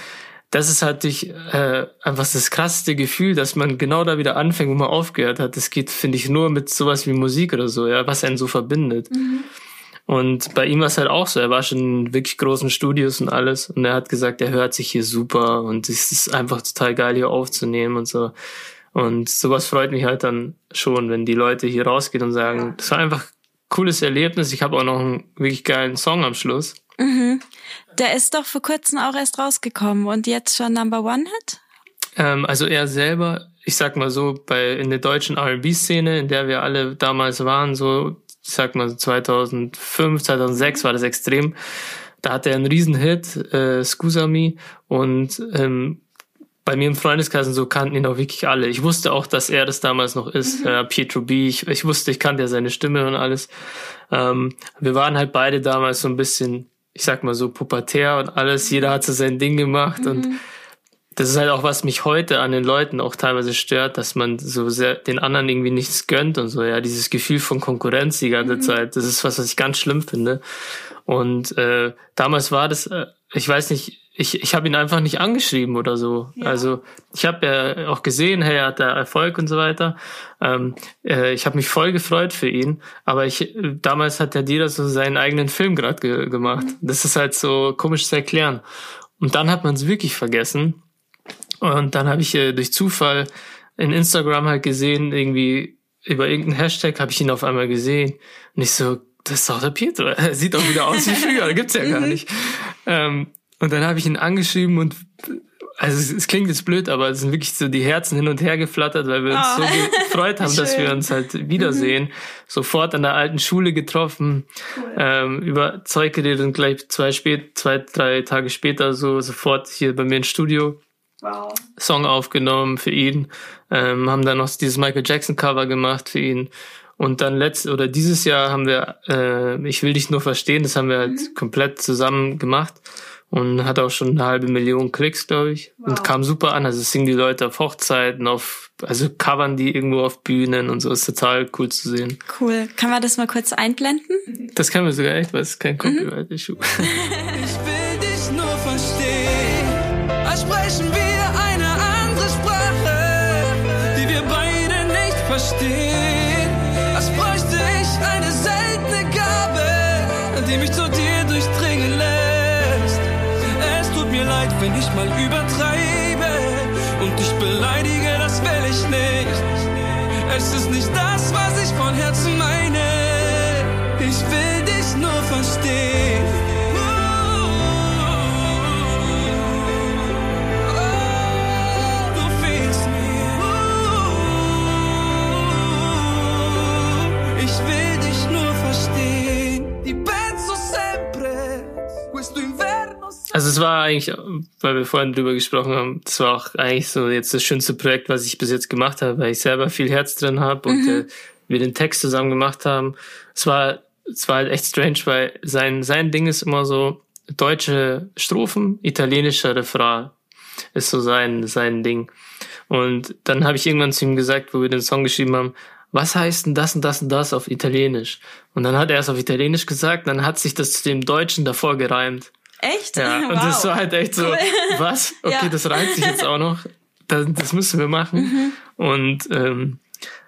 Speaker 2: das ist halt durch, äh, einfach das krasseste Gefühl, dass man genau da wieder anfängt, wo man aufgehört hat. Das geht, finde ich, nur mit sowas wie Musik oder so, ja, was einen so verbindet. Mhm. Und bei ihm war es halt auch so. Er war schon in wirklich großen Studios und alles. Und er hat gesagt, er hört sich hier super und es ist einfach total geil, hier aufzunehmen und so. Und sowas freut mich halt dann schon, wenn die Leute hier rausgehen und sagen, das war einfach ein cooles Erlebnis. Ich habe auch noch einen wirklich geilen Song am Schluss.
Speaker 1: Mhm. Der ist doch vor kurzem auch erst rausgekommen und jetzt schon Number One Hit?
Speaker 2: Ähm, also er selber, ich sag mal so, bei in der deutschen R&B-Szene, in der wir alle damals waren, so ich sag mal 2005, 2006 war das extrem. Da hatte er einen Riesenhit, äh, Scusa Me, und ähm, bei mir im Freundeskreis und so kannten ihn auch wirklich alle. Ich wusste auch, dass er das damals noch ist, mhm. äh, Pietro B. Ich, ich wusste, ich kannte ja seine Stimme und alles. Ähm, wir waren halt beide damals so ein bisschen, ich sag mal so pubertär und alles. Jeder hat so sein Ding gemacht mhm. und das ist halt auch, was mich heute an den Leuten auch teilweise stört, dass man so sehr den anderen irgendwie nichts gönnt und so, ja, dieses Gefühl von Konkurrenz die ganze mhm. Zeit, das ist was, was ich ganz schlimm finde. Und äh, damals war das, äh, ich weiß nicht, ich, ich habe ihn einfach nicht angeschrieben oder so. Ja. Also ich habe ja auch gesehen, hey, er hat da Erfolg und so weiter. Ähm, äh, ich habe mich voll gefreut für ihn, aber ich damals hat der Dieter so seinen eigenen Film gerade ge gemacht. Mhm. Das ist halt so komisch zu erklären. Und dann hat man es wirklich vergessen. Und dann habe ich äh, durch Zufall in Instagram halt gesehen, irgendwie über irgendeinen Hashtag habe ich ihn auf einmal gesehen. Und ich so, das ist doch der Pietro. Er sieht doch wieder aus wie früher, gibt's ja gar mhm. nicht. Ähm, und dann habe ich ihn angeschrieben und also es, es, klingt jetzt blöd, aber es sind wirklich so die Herzen hin und her geflattert, weil wir uns oh, so gefreut haben, dass wir uns halt wiedersehen. Mhm. Sofort an der alten Schule getroffen, cool. ähm, über Zeug geredet und gleich zwei, spät, zwei, drei Tage später so sofort hier bei mir ins Studio wow. Song aufgenommen für ihn, ähm, haben dann noch dieses Michael Jackson Cover gemacht für ihn. Und dann letzt oder dieses Jahr haben wir äh, Ich will dich nur verstehen, das haben wir halt mhm. komplett zusammen gemacht und hat auch schon eine halbe Million Klicks, glaube ich. Wow. Und kam super an. Also singen die Leute auf Hochzeiten, auf, also covern die irgendwo auf Bühnen und so. Ist total cool zu sehen.
Speaker 1: Cool. Kann man das mal kurz einblenden?
Speaker 2: Das kann man sogar echt, weil es kein Copyright-Issue. Mhm. ich will dich nur verstehen. Sprechen wir verstehen. Als bräuchte ich eine seltene Gabe, die mich zu dir durchdringen lässt. Es tut mir leid, wenn ich mal übertreibe
Speaker 3: und dich beleidige, das will ich nicht. Es ist nicht das, was ich von Herzen meine. Ich will dich nur verstehen.
Speaker 2: War eigentlich, weil wir vorhin drüber gesprochen haben, das war auch eigentlich so jetzt das schönste Projekt, was ich bis jetzt gemacht habe, weil ich selber viel Herz drin habe und äh, wir den Text zusammen gemacht haben. Es war, es war halt echt strange, weil sein, sein Ding ist immer so deutsche Strophen, italienischer Refrain ist so sein, sein Ding. Und dann habe ich irgendwann zu ihm gesagt, wo wir den Song geschrieben haben, was heißt denn das und das und das auf Italienisch? Und dann hat er es auf Italienisch gesagt, dann hat sich das zu dem Deutschen davor gereimt.
Speaker 1: Echt?
Speaker 2: Ja, und
Speaker 1: wow.
Speaker 2: das war halt echt so,
Speaker 1: Cool.
Speaker 2: was? Okay,
Speaker 1: Ja.
Speaker 2: das reimt sich jetzt auch noch. Das, das müssen wir machen. Und ähm,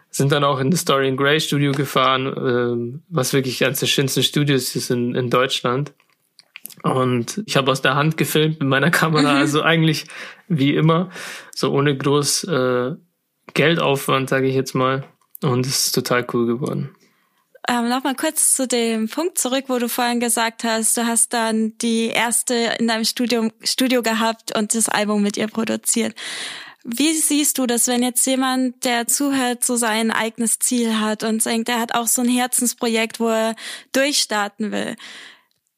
Speaker 2: sind dann auch in das Dorian Gray Studio gefahren, ähm, was wirklich eines der schönsten Studios ist in, in Deutschland. Und ich habe aus der Hand gefilmt mit meiner Kamera, also eigentlich wie immer, so ohne groß äh, Geldaufwand, sage ich jetzt mal. Und es ist total cool geworden.
Speaker 1: Ähm, Nochmal kurz zu dem Punkt zurück, wo du vorhin gesagt hast, du hast dann die erste in deinem Studium, Studio gehabt und das Album mit ihr produziert. Wie siehst du das, wenn jetzt jemand, der zuhört, so sein eigenes Ziel hat und denkt, er hat auch so ein Herzensprojekt, wo er durchstarten will?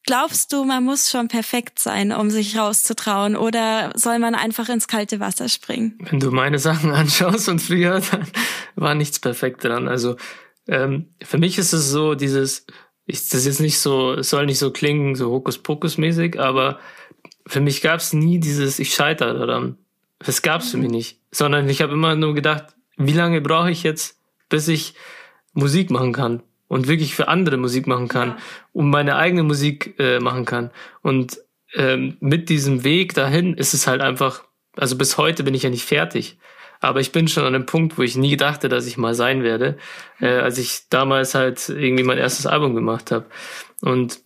Speaker 1: Glaubst du, man muss schon perfekt sein, um sich rauszutrauen, oder soll man einfach ins kalte Wasser springen?
Speaker 2: Wenn du meine Sachen anschaust und früher, dann war nichts perfekt dran. Also ähm, für mich ist es so, dieses, ich, das ist jetzt nicht so, es soll nicht so klingen, so Hokuspokus-mäßig, aber für mich gab es nie dieses, ich scheitere daran. Das gab es für mich nicht. Sondern ich habe immer nur gedacht, wie lange brauche ich jetzt, bis ich Musik machen kann und wirklich für andere Musik machen kann
Speaker 1: Ja.
Speaker 2: und meine eigene Musik äh, machen kann. Und ähm, mit diesem Weg dahin ist es halt einfach, also bis heute bin ich ja nicht fertig. Aber ich bin schon an einem Punkt, wo ich nie dachte, dass ich mal sein werde, äh, als ich damals halt irgendwie mein erstes Album gemacht habe. Und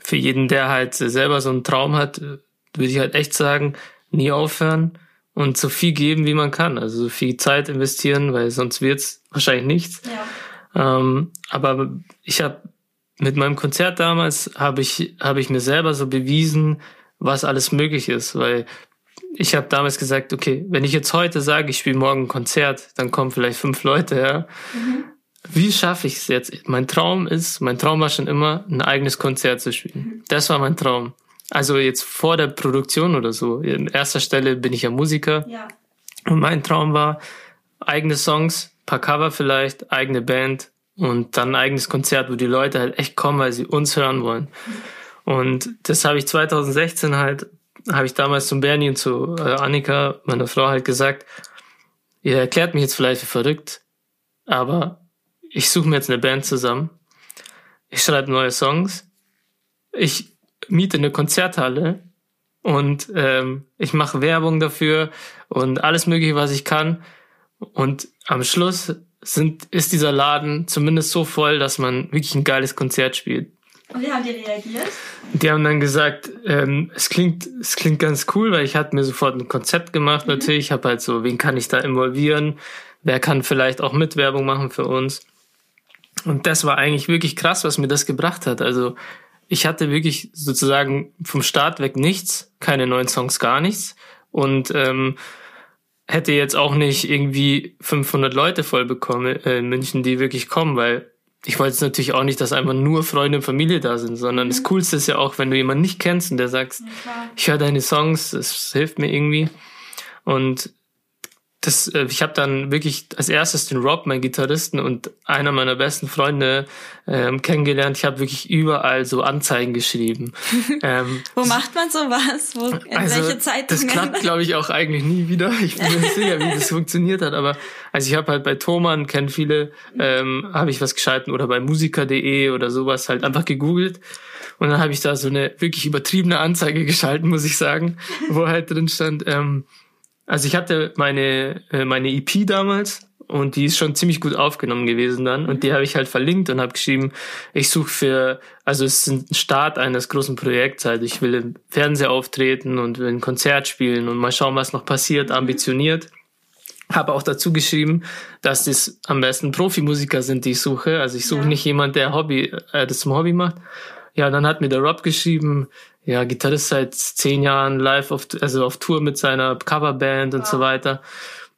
Speaker 2: für jeden, der halt selber so einen Traum hat, würde ich halt echt sagen, nie aufhören und so viel geben, wie man kann. Also so viel Zeit investieren, weil sonst wird's wahrscheinlich nichts.
Speaker 1: Ja.
Speaker 2: Ähm, aber ich habe mit meinem Konzert damals habe ich habe ich mir selber so bewiesen, was alles möglich ist, weil ich habe damals gesagt, okay, wenn ich jetzt heute sage, ich spiele morgen ein Konzert, dann kommen vielleicht fünf Leute, ja. Wie schaffe ich es jetzt? Mein Traum ist, mein Traum war schon immer, ein eigenes Konzert zu spielen. Das war mein Traum. Also jetzt vor der Produktion oder so. In erster Stelle bin ich ja Musiker.
Speaker 1: Ja.
Speaker 2: Und mein Traum war, eigene Songs, paar Cover vielleicht, eigene Band und dann ein eigenes Konzert, wo die Leute halt echt kommen, weil sie uns hören wollen. Und das habe ich 2016 halt, habe ich damals zum Bernie und zu äh, Annika, meiner Frau, halt gesagt, ihr erklärt mich jetzt vielleicht für verrückt, aber ich suche mir jetzt eine Band zusammen. Ich schreibe neue Songs. Ich miete eine Konzerthalle und ähm, ich mache Werbung dafür und alles Mögliche, was ich kann. Und am Schluss sind, ist dieser Laden zumindest so voll, dass man wirklich ein geiles Konzert spielt.
Speaker 1: Und wie haben die reagiert?
Speaker 2: Die haben dann gesagt, ähm, es klingt, es klingt ganz cool, weil ich hatte mir sofort ein Konzept gemacht natürlich. Ich habe halt so, wen kann ich da involvieren? Wer kann vielleicht auch Mitwerbung machen für uns? Und das war eigentlich wirklich krass, was mir das gebracht hat. Also ich hatte wirklich sozusagen vom Start weg nichts, keine neuen Songs, gar nichts. Und ähm, hätte jetzt auch nicht irgendwie 500 Leute voll bekommen äh, in München, die wirklich kommen, weil ich wollte jetzt natürlich auch nicht, dass einfach nur Freunde und Familie da sind, sondern das Coolste ist ja auch, wenn du jemanden nicht kennst und der sagt, ich höre deine Songs, das hilft mir irgendwie. Und das, äh, ich habe dann wirklich als erstes den Rob, mein Gitarristen und einer meiner besten Freunde ähm, kennengelernt. Ich habe wirklich überall so Anzeigen geschrieben. ähm,
Speaker 1: Wo macht man sowas? Wo, in welche
Speaker 2: das
Speaker 1: Zeitungen?
Speaker 2: klappt, glaube ich, auch eigentlich nie wieder. Ich bin mir nicht sicher, wie das funktioniert hat. Aber also ich habe halt bei Thomann, kennen viele, ähm, habe ich was geschalten oder bei musiker.de oder sowas halt einfach gegoogelt. Und dann habe ich da so eine wirklich übertriebene Anzeige geschalten, muss ich sagen, wo halt drin stand, ähm, also ich hatte meine, äh, meine EP damals und die ist schon ziemlich gut aufgenommen gewesen dann und die habe ich halt verlinkt und habe geschrieben, ich suche für, also es ist ein Start eines großen Projekts, also ich will im Fernseher auftreten und will ein Konzert spielen und mal schauen, was noch passiert, ambitioniert. Habe auch dazu geschrieben, dass das am besten Profimusiker sind, die ich suche. Also ich suche ja. nicht jemand, der Hobby, äh, das zum Hobby macht. Ja, dann hat mir der Rob geschrieben, ja, Gitarrist seit zehn Jahren live auf, also auf Tour mit seiner Coverband und wow. so weiter.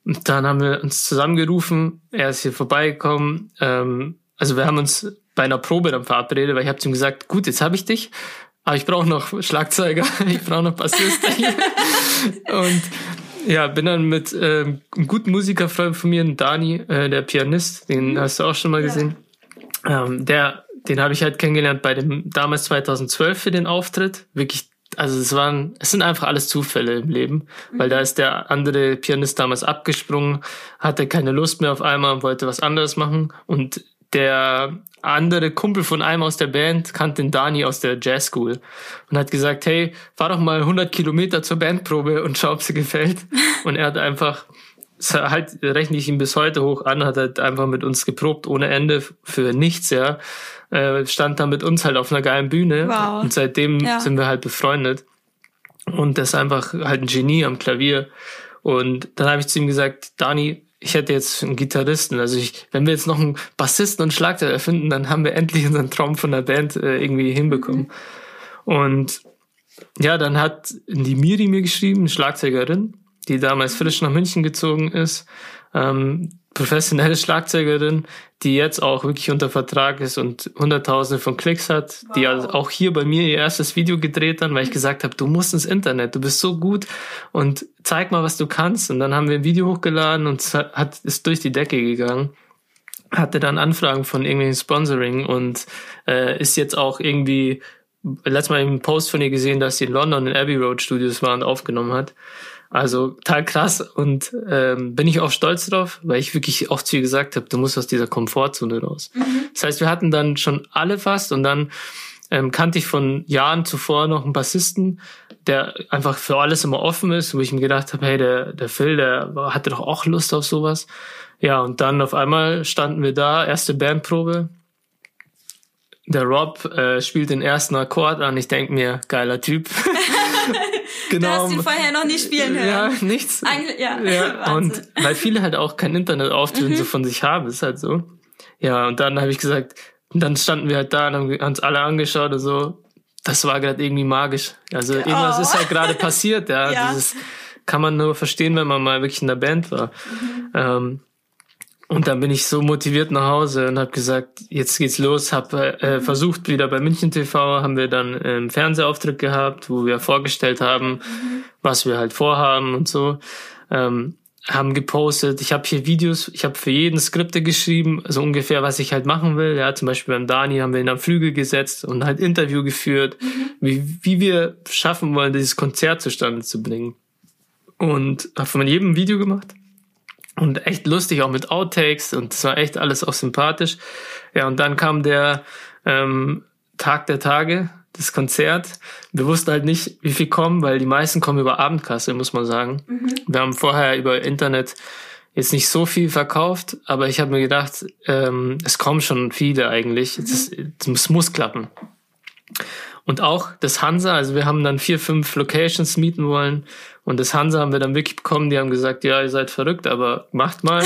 Speaker 2: Und dann haben wir uns zusammengerufen, er ist hier vorbeigekommen. Ähm, also wir haben uns bei einer Probe dann verabredet, weil ich habe zu ihm gesagt, gut, jetzt habe ich dich, aber ich brauche noch Schlagzeuger, ich brauche noch Bassist. und ja, bin dann mit ähm, einem guten Musikerfreund von mir, Dani, äh, der Pianist, den hast du auch schon mal gesehen. Ja. Ähm, der, den habe ich halt kennengelernt bei dem damals 2012 für den Auftritt. Wirklich also es waren, es sind einfach alles Zufälle im Leben, weil da ist der andere Pianist damals abgesprungen, hatte keine Lust mehr auf einmal und wollte was anderes machen und der andere Kumpel von einem aus der Band kannte den Dani aus der Jazz School und hat gesagt, hey, fahr doch mal 100 Kilometer zur Bandprobe und schau, ob sie gefällt. Und er hat einfach, halt rechne ich ihn bis heute hoch an, hat halt einfach mit uns geprobt ohne Ende für nichts, ja äh, stand da mit uns halt auf einer geilen Bühne. Wow. Und seitdem ja. sind wir halt befreundet. Und das ist einfach halt ein Genie am Klavier. Und dann habe ich zu ihm gesagt, Dani, ich hätte jetzt einen Gitarristen. Also ich, wenn wir jetzt noch einen Bassisten und Schlagzeug erfinden, dann haben wir endlich unseren Traum von der Band äh, irgendwie hinbekommen. Mhm. Und ja, dann hat die Miri mir geschrieben, Schlagzeugerin, die damals frisch nach München gezogen ist. Ähm, professionelle Schlagzeugerin, die jetzt auch wirklich unter Vertrag ist und Hunderttausende von Klicks hat, wow. die also auch hier bei mir ihr erstes Video gedreht hat, weil ich gesagt habe, du musst ins Internet, du bist so gut und zeig mal, was du kannst. Und dann haben wir ein Video hochgeladen und es hat, ist durch die Decke gegangen. Hatte dann Anfragen von irgendwelchen Sponsoring und äh, ist jetzt auch irgendwie letztes Mal im Post von ihr gesehen, dass sie in London in Abbey Road Studios war und aufgenommen hat. Also total krass und ähm, bin ich auch stolz drauf, weil ich wirklich auch zu ihr gesagt habe, du musst aus dieser Komfortzone raus. Mhm. Das heißt, wir hatten dann schon alle fast und dann ähm, kannte ich von Jahren zuvor noch einen Bassisten, der einfach für alles immer offen ist, wo ich mir gedacht habe, hey, der, der Phil, der hatte doch auch Lust auf sowas. Ja, und dann auf einmal standen wir da, erste Bandprobe. Der Rob äh, spielt den ersten Akkord an. Ich denk mir, geiler Typ.
Speaker 1: genau. Du hast ihn vorher noch nie spielen hören.
Speaker 2: Ja, nichts.
Speaker 1: Eigentlich, ja.
Speaker 2: ja. und weil viele halt auch kein Internetauftritt mhm. so von sich haben, ist halt so. Ja, und dann habe ich gesagt, dann standen wir halt da und haben uns alle angeschaut und so. Das war gerade irgendwie magisch. Also irgendwas oh. ist halt gerade passiert, ja. ja. Dieses kann man nur verstehen, wenn man mal wirklich in der Band war. Mhm. Ähm, und dann bin ich so motiviert nach Hause und habe gesagt, jetzt geht's los. Habe äh, mhm. versucht wieder bei München TV, haben wir dann einen Fernsehauftritt gehabt, wo wir vorgestellt haben, was wir halt vorhaben und so. Ähm, haben gepostet. Ich habe hier Videos, ich habe für jeden Skripte geschrieben, so also ungefähr, was ich halt machen will. Ja, zum Beispiel beim Dani haben wir ihn am Flügel gesetzt und halt Interview geführt, mhm. wie, wie wir schaffen wollen, dieses Konzert zustande zu bringen. Und habe von jedem Video gemacht und echt lustig, auch mit Outtakes und es war echt alles auch sympathisch. Ja, und dann kam der ähm, Tag der Tage, das Konzert. Wir wussten halt nicht, wie viel kommen, weil die meisten kommen über Abendkasse, muss man sagen. Mhm. Wir haben vorher über Internet jetzt nicht so viel verkauft, aber ich habe mir gedacht, ähm, es kommen schon viele eigentlich. Mhm. Es, es muss klappen. Und auch das Hansa, also wir haben dann vier, fünf Locations mieten wollen. Und das Hansa haben wir dann wirklich bekommen. Die haben gesagt, ja, ihr seid verrückt, aber macht mal.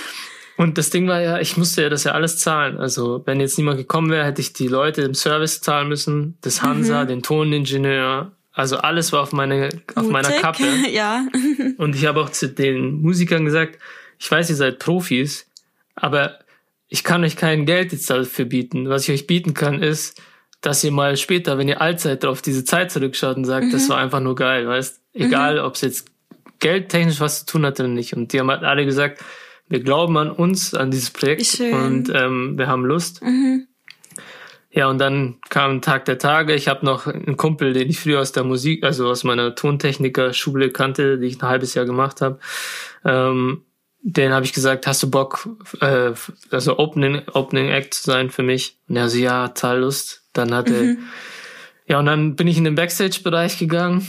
Speaker 2: und das Ding war ja, ich musste ja das ja alles zahlen. Also wenn jetzt niemand gekommen wäre, hätte ich die Leute im Service zahlen müssen, das Hansa, mhm. den Toningenieur. Also alles war auf meine, auf meiner Kappe.
Speaker 1: ja.
Speaker 2: und ich habe auch zu den Musikern gesagt, ich weiß, ihr seid Profis, aber ich kann euch kein Geld jetzt dafür bieten. Was ich euch bieten kann, ist, dass ihr mal später, wenn ihr alt seid, auf diese Zeit zurückschaut und sagt, mhm. das war einfach nur geil, weißt? Egal, mhm. ob es jetzt geldtechnisch was zu tun hat oder nicht. Und die haben halt alle gesagt, wir glauben an uns, an dieses Projekt und ähm, wir haben Lust. Mhm. Ja, und dann kam Tag der Tage. Ich habe noch einen Kumpel, den ich früher aus der Musik, also aus meiner Tontechniker-Schule kannte, die ich ein halbes Jahr gemacht habe. Ähm, den habe ich gesagt, hast du Bock, äh, also Opening, Opening Act zu sein für mich? Und er so, ja, total Lust. Dann hatte, mhm. ja, und dann bin ich in den Backstage-Bereich gegangen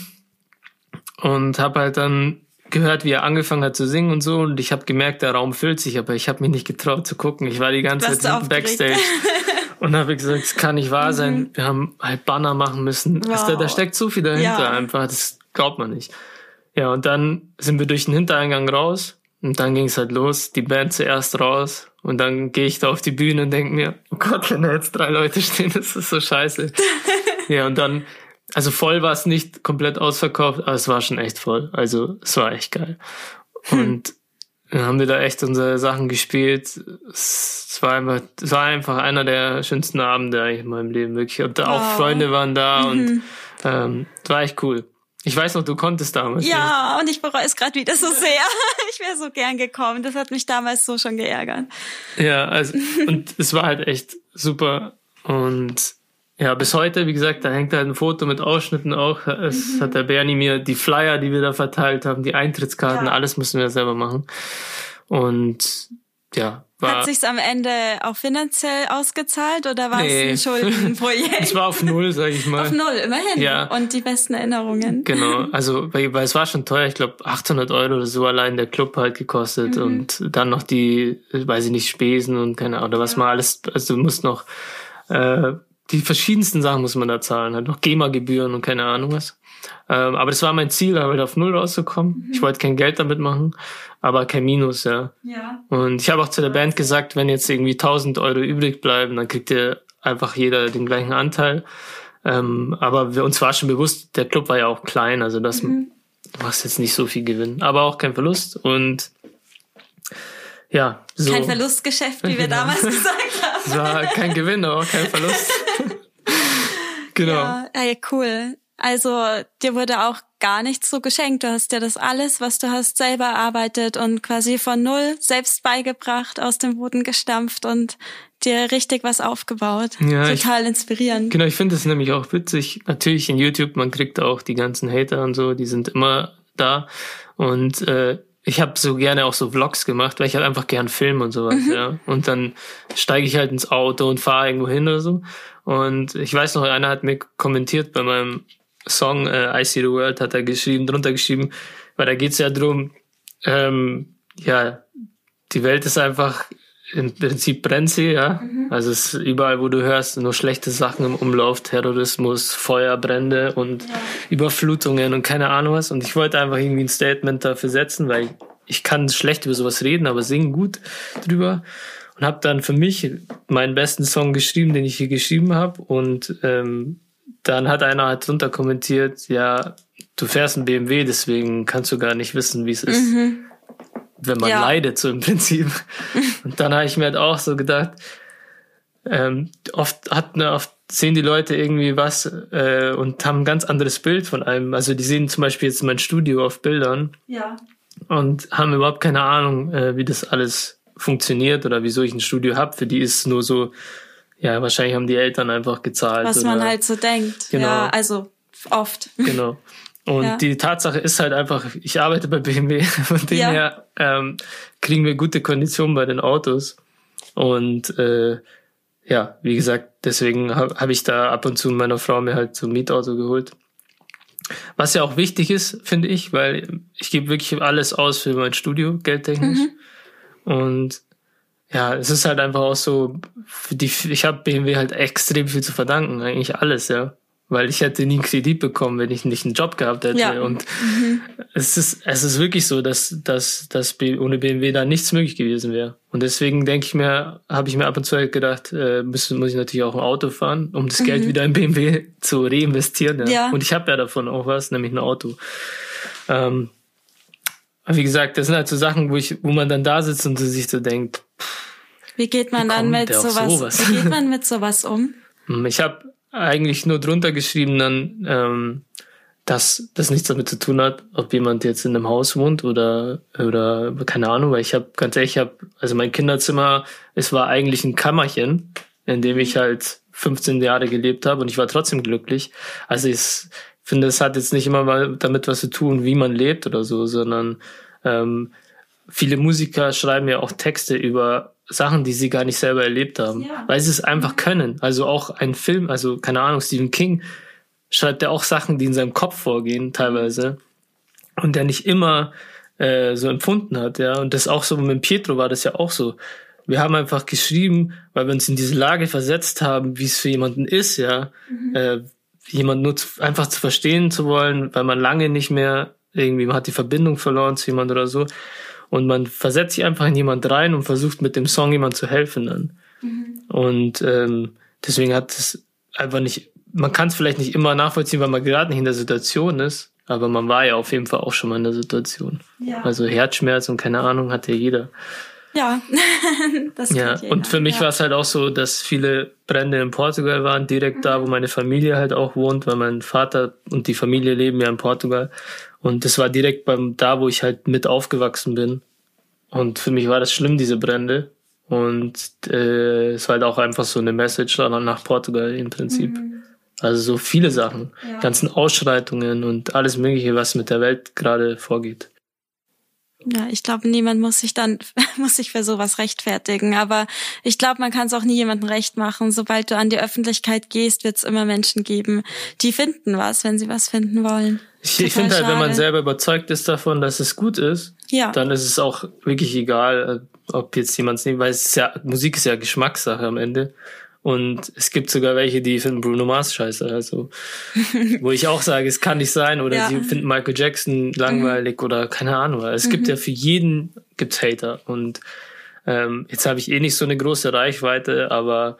Speaker 2: und habe halt dann gehört, wie er angefangen hat zu singen und so und ich habe gemerkt, der Raum füllt sich, aber ich habe mich nicht getraut zu gucken. Ich war die ganze Zeit hinten Backstage und habe gesagt, es kann nicht wahr sein. Wir haben halt Banner machen müssen. Also da, da
Speaker 1: Wow.
Speaker 2: steckt so viel dahinter
Speaker 1: Ja.
Speaker 2: einfach, das glaubt man nicht. Ja, und dann sind wir durch den Hintereingang raus und dann ging es halt los, die Band zuerst raus und dann gehe ich da auf die Bühne und denke mir, oh Gott, wenn da jetzt drei Leute stehen, das ist so scheiße. ja, und dann, also voll war es nicht komplett ausverkauft, aber es war schon echt voll. Also es war echt geil. Und dann haben wir da echt unsere Sachen gespielt. Es war einfach, es war einfach einer der schönsten Abende eigentlich in meinem Leben, wirklich. Und auch
Speaker 1: Wow.
Speaker 2: Freunde waren da und ähm, es war echt cool. Ich weiß noch, du konntest damals. nicht.
Speaker 1: Ja, und ich bereue es gerade wieder so sehr. Ich wäre so gern gekommen. Das hat mich damals so schon geärgert.
Speaker 2: Ja, also, und es war halt echt super. Und ja, bis heute, wie gesagt, da hängt halt ein Foto mit Ausschnitten auch. Es
Speaker 1: Mhm.
Speaker 2: hat der Bernie mir die Flyer, die wir da verteilt haben, die Eintrittskarten,
Speaker 1: Ja.
Speaker 2: alles müssen wir selber machen. Und ja, war,
Speaker 1: Hat sich's am Ende auch finanziell ausgezahlt oder war
Speaker 2: Nee.
Speaker 1: es ein Schuldenprojekt?
Speaker 2: es war auf Null, sag ich mal.
Speaker 1: Auf null, immerhin.
Speaker 2: Ja.
Speaker 1: Und die besten Erinnerungen.
Speaker 2: Genau, also weil, weil es war schon teuer, ich glaube 800 Euro oder so allein der Club halt gekostet
Speaker 1: Mhm.
Speaker 2: und dann noch die, weiß ich nicht, Spesen und keine Ahnung, oder was man alles, also du musst noch äh, die verschiedensten Sachen muss man da zahlen, halt noch GEMA-Gebühren und keine Ahnung was. Ähm, aber das war mein Ziel, halt auf Null rauszukommen.
Speaker 1: Mhm.
Speaker 2: Ich wollte kein Geld damit machen, aber kein Minus, ja.
Speaker 1: Ja.
Speaker 2: Und ich habe auch zu der Band gesagt, wenn jetzt irgendwie 1000 Euro übrig bleiben, dann kriegt ihr einfach jeder den gleichen Anteil. Ähm, aber wir, uns war schon bewusst, der Club war ja auch klein, also das
Speaker 1: Mhm.
Speaker 2: du machst jetzt nicht so viel Gewinn, aber auch kein Verlust. Und ja, so.
Speaker 1: Kein Verlustgeschäft, wie wir damals gesagt haben.
Speaker 2: Es war kein Gewinn, aber auch kein Verlust. Genau.
Speaker 1: Ja, ey, cool. Also dir wurde auch gar nichts so geschenkt. Du hast dir das alles, was du hast, selber erarbeitet und quasi von null selbst beigebracht, aus dem Boden gestampft und dir richtig was aufgebaut.
Speaker 2: Ja, ich-
Speaker 1: Total inspirierend.
Speaker 2: Genau, ich finde es nämlich auch witzig. Natürlich in YouTube, man kriegt auch die ganzen Hater und so, die sind immer da. Und äh, ich habe so gerne auch so Vlogs gemacht, weil ich halt einfach gern filme und sowas, ja. Und dann steige ich halt ins Auto und fahre irgendwo hin oder so. Und ich weiß noch, einer hat mir kommentiert bei meinem Song äh, I See the World, hat er geschrieben, drunter geschrieben, weil da geht's ja drum, ähm, ja, die Welt ist einfach im Prinzip brennt sie, ja. Also es ist überall, wo du hörst, nur schlechte Sachen im Umlauf, Terrorismus, Feuerbrände und Überflutungen und keine Ahnung was. Und ich wollte einfach irgendwie ein Statement dafür setzen, weil ich kann schlecht über sowas reden, aber singen gut drüber. Und habe dann für mich meinen besten Song geschrieben, den ich hier geschrieben habe. Und ähm, dann hat einer halt drunter kommentiert, ja, du fährst ein BMW, deswegen kannst du gar nicht wissen, wie es ist wenn man
Speaker 1: Ja.
Speaker 2: leidet, so im Prinzip. Und dann habe ich mir halt auch so gedacht, ähm, oft hat ne, oft sehen die Leute irgendwie was äh, und haben ein ganz anderes Bild von einem. Also die sehen zum Beispiel jetzt mein Studio auf Bildern
Speaker 1: Ja.
Speaker 2: und haben überhaupt keine Ahnung, äh, wie das alles funktioniert oder wieso ich ein Studio habe. Für die ist es nur so, ja, wahrscheinlich haben die Eltern einfach gezahlt.
Speaker 1: Was man halt so denkt.
Speaker 2: Genau.
Speaker 1: Ja, also oft.
Speaker 2: Genau. Und
Speaker 1: Ja.
Speaker 2: die Tatsache ist halt einfach, ich arbeite bei BMW, von dem
Speaker 1: Ja.
Speaker 2: her ähm, kriegen wir gute Konditionen bei den Autos. Und äh, ja, wie gesagt, deswegen habe hab ich da ab und zu meiner Frau mir halt so ein Mietauto geholt. Was ja auch wichtig ist, finde ich, weil ich gebe wirklich alles aus für mein Studio, geldtechnisch. Und ja, es ist halt einfach auch so, für die, ich habe BMW halt extrem viel zu verdanken, eigentlich alles, ja. Weil ich hätte nie einen Kredit bekommen, wenn ich nicht einen Job gehabt hätte.
Speaker 1: Ja.
Speaker 2: Und es ist, es ist wirklich so, dass, dass, dass ohne BMW da nichts möglich gewesen wäre. Und deswegen denke ich mir, habe ich mir ab und zu halt gedacht, äh, muss, muss ich natürlich auch ein Auto fahren, um das Geld wieder in BMW zu reinvestieren. Ja.
Speaker 1: Ja.
Speaker 2: Und ich habe ja davon auch was, nämlich ein Auto. Ähm, aber wie gesagt, das sind halt so Sachen, wo ich, wo man dann da sitzt und sich so denkt,
Speaker 1: Wie geht man
Speaker 2: Wie
Speaker 1: dann mit sowas,
Speaker 2: sowas?
Speaker 1: wie geht man mit sowas um?
Speaker 2: Hm, Ich habe eigentlich nur drunter geschrieben dann, ähm, dass das nichts damit zu tun hat, ob jemand jetzt in einem Haus wohnt oder oder keine Ahnung, weil ich habe ganz ehrlich, ich habe also mein Kinderzimmer, es war eigentlich ein Kammerchen, in dem ich halt 15 Jahre gelebt habe und ich war trotzdem glücklich. Also ich finde, es hat jetzt nicht immer mal damit was zu tun, wie man lebt oder so, sondern ähm, viele Musiker schreiben ja auch Texte über Sachen, die sie gar nicht selber erlebt haben,
Speaker 1: Ja.
Speaker 2: weil sie es einfach können. Also auch ein Film, also keine Ahnung, Stephen King schreibt ja auch Sachen, die in seinem Kopf vorgehen teilweise und der nicht immer äh, so empfunden hat, ja. Und das auch so mit Pietro war das ja auch so. Wir haben einfach geschrieben, weil wir uns in diese Lage versetzt haben, wie es für jemanden ist, ja, mhm. äh, jemand nur zu, einfach zu verstehen zu wollen, weil man lange nicht mehr irgendwie, man hat die Verbindung verloren zu jemand oder so. Und man versetzt sich einfach in jemand rein und versucht mit dem Song jemand zu helfen dann. Mhm. Und ähm, deswegen hat es einfach nicht, man kann es vielleicht nicht immer nachvollziehen, weil man gerade nicht in der Situation ist, aber man war ja auf jeden Fall auch schon mal in der Situation. Ja. Also Herzschmerz und keine Ahnung hatte jeder.
Speaker 1: Ja,
Speaker 2: das ja. Jeder. Und für mich ja. war es halt auch so, dass viele Brände in Portugal waren, direkt mhm. da, wo meine Familie halt auch wohnt, weil mein Vater und die Familie leben ja in Portugal. Und das war direkt beim da, wo ich halt mit aufgewachsen bin. Und für mich war das schlimm, diese Brände. Und äh, es war halt auch einfach so eine Message nach Portugal im Prinzip. Mhm. Also so viele Sachen, ja. ganzen Ausschreitungen und alles Mögliche, was mit der Welt gerade vorgeht.
Speaker 1: Ja, ich glaube, niemand muss sich dann, muss sich für sowas rechtfertigen. Aber ich glaube, man kann es auch nie jemandem recht machen. Sobald du an die Öffentlichkeit gehst, wird es immer Menschen geben, die finden was, wenn sie was finden wollen.
Speaker 2: Ich, ich finde halt, wenn man selber überzeugt ist davon, dass es gut ist, ja. dann ist es auch wirklich egal, äh, ob jetzt jemand es nimmt, weil es ist ja, Musik ist ja Geschmackssache am Ende. Und es gibt sogar welche, die finden Bruno Mars scheiße. Also, wo ich auch sage, es kann nicht sein. Oder ja. sie finden Michael Jackson langweilig mhm. oder keine Ahnung. Es mhm. gibt ja für jeden gibt's Hater. Und ähm, jetzt habe ich eh nicht so eine große Reichweite, aber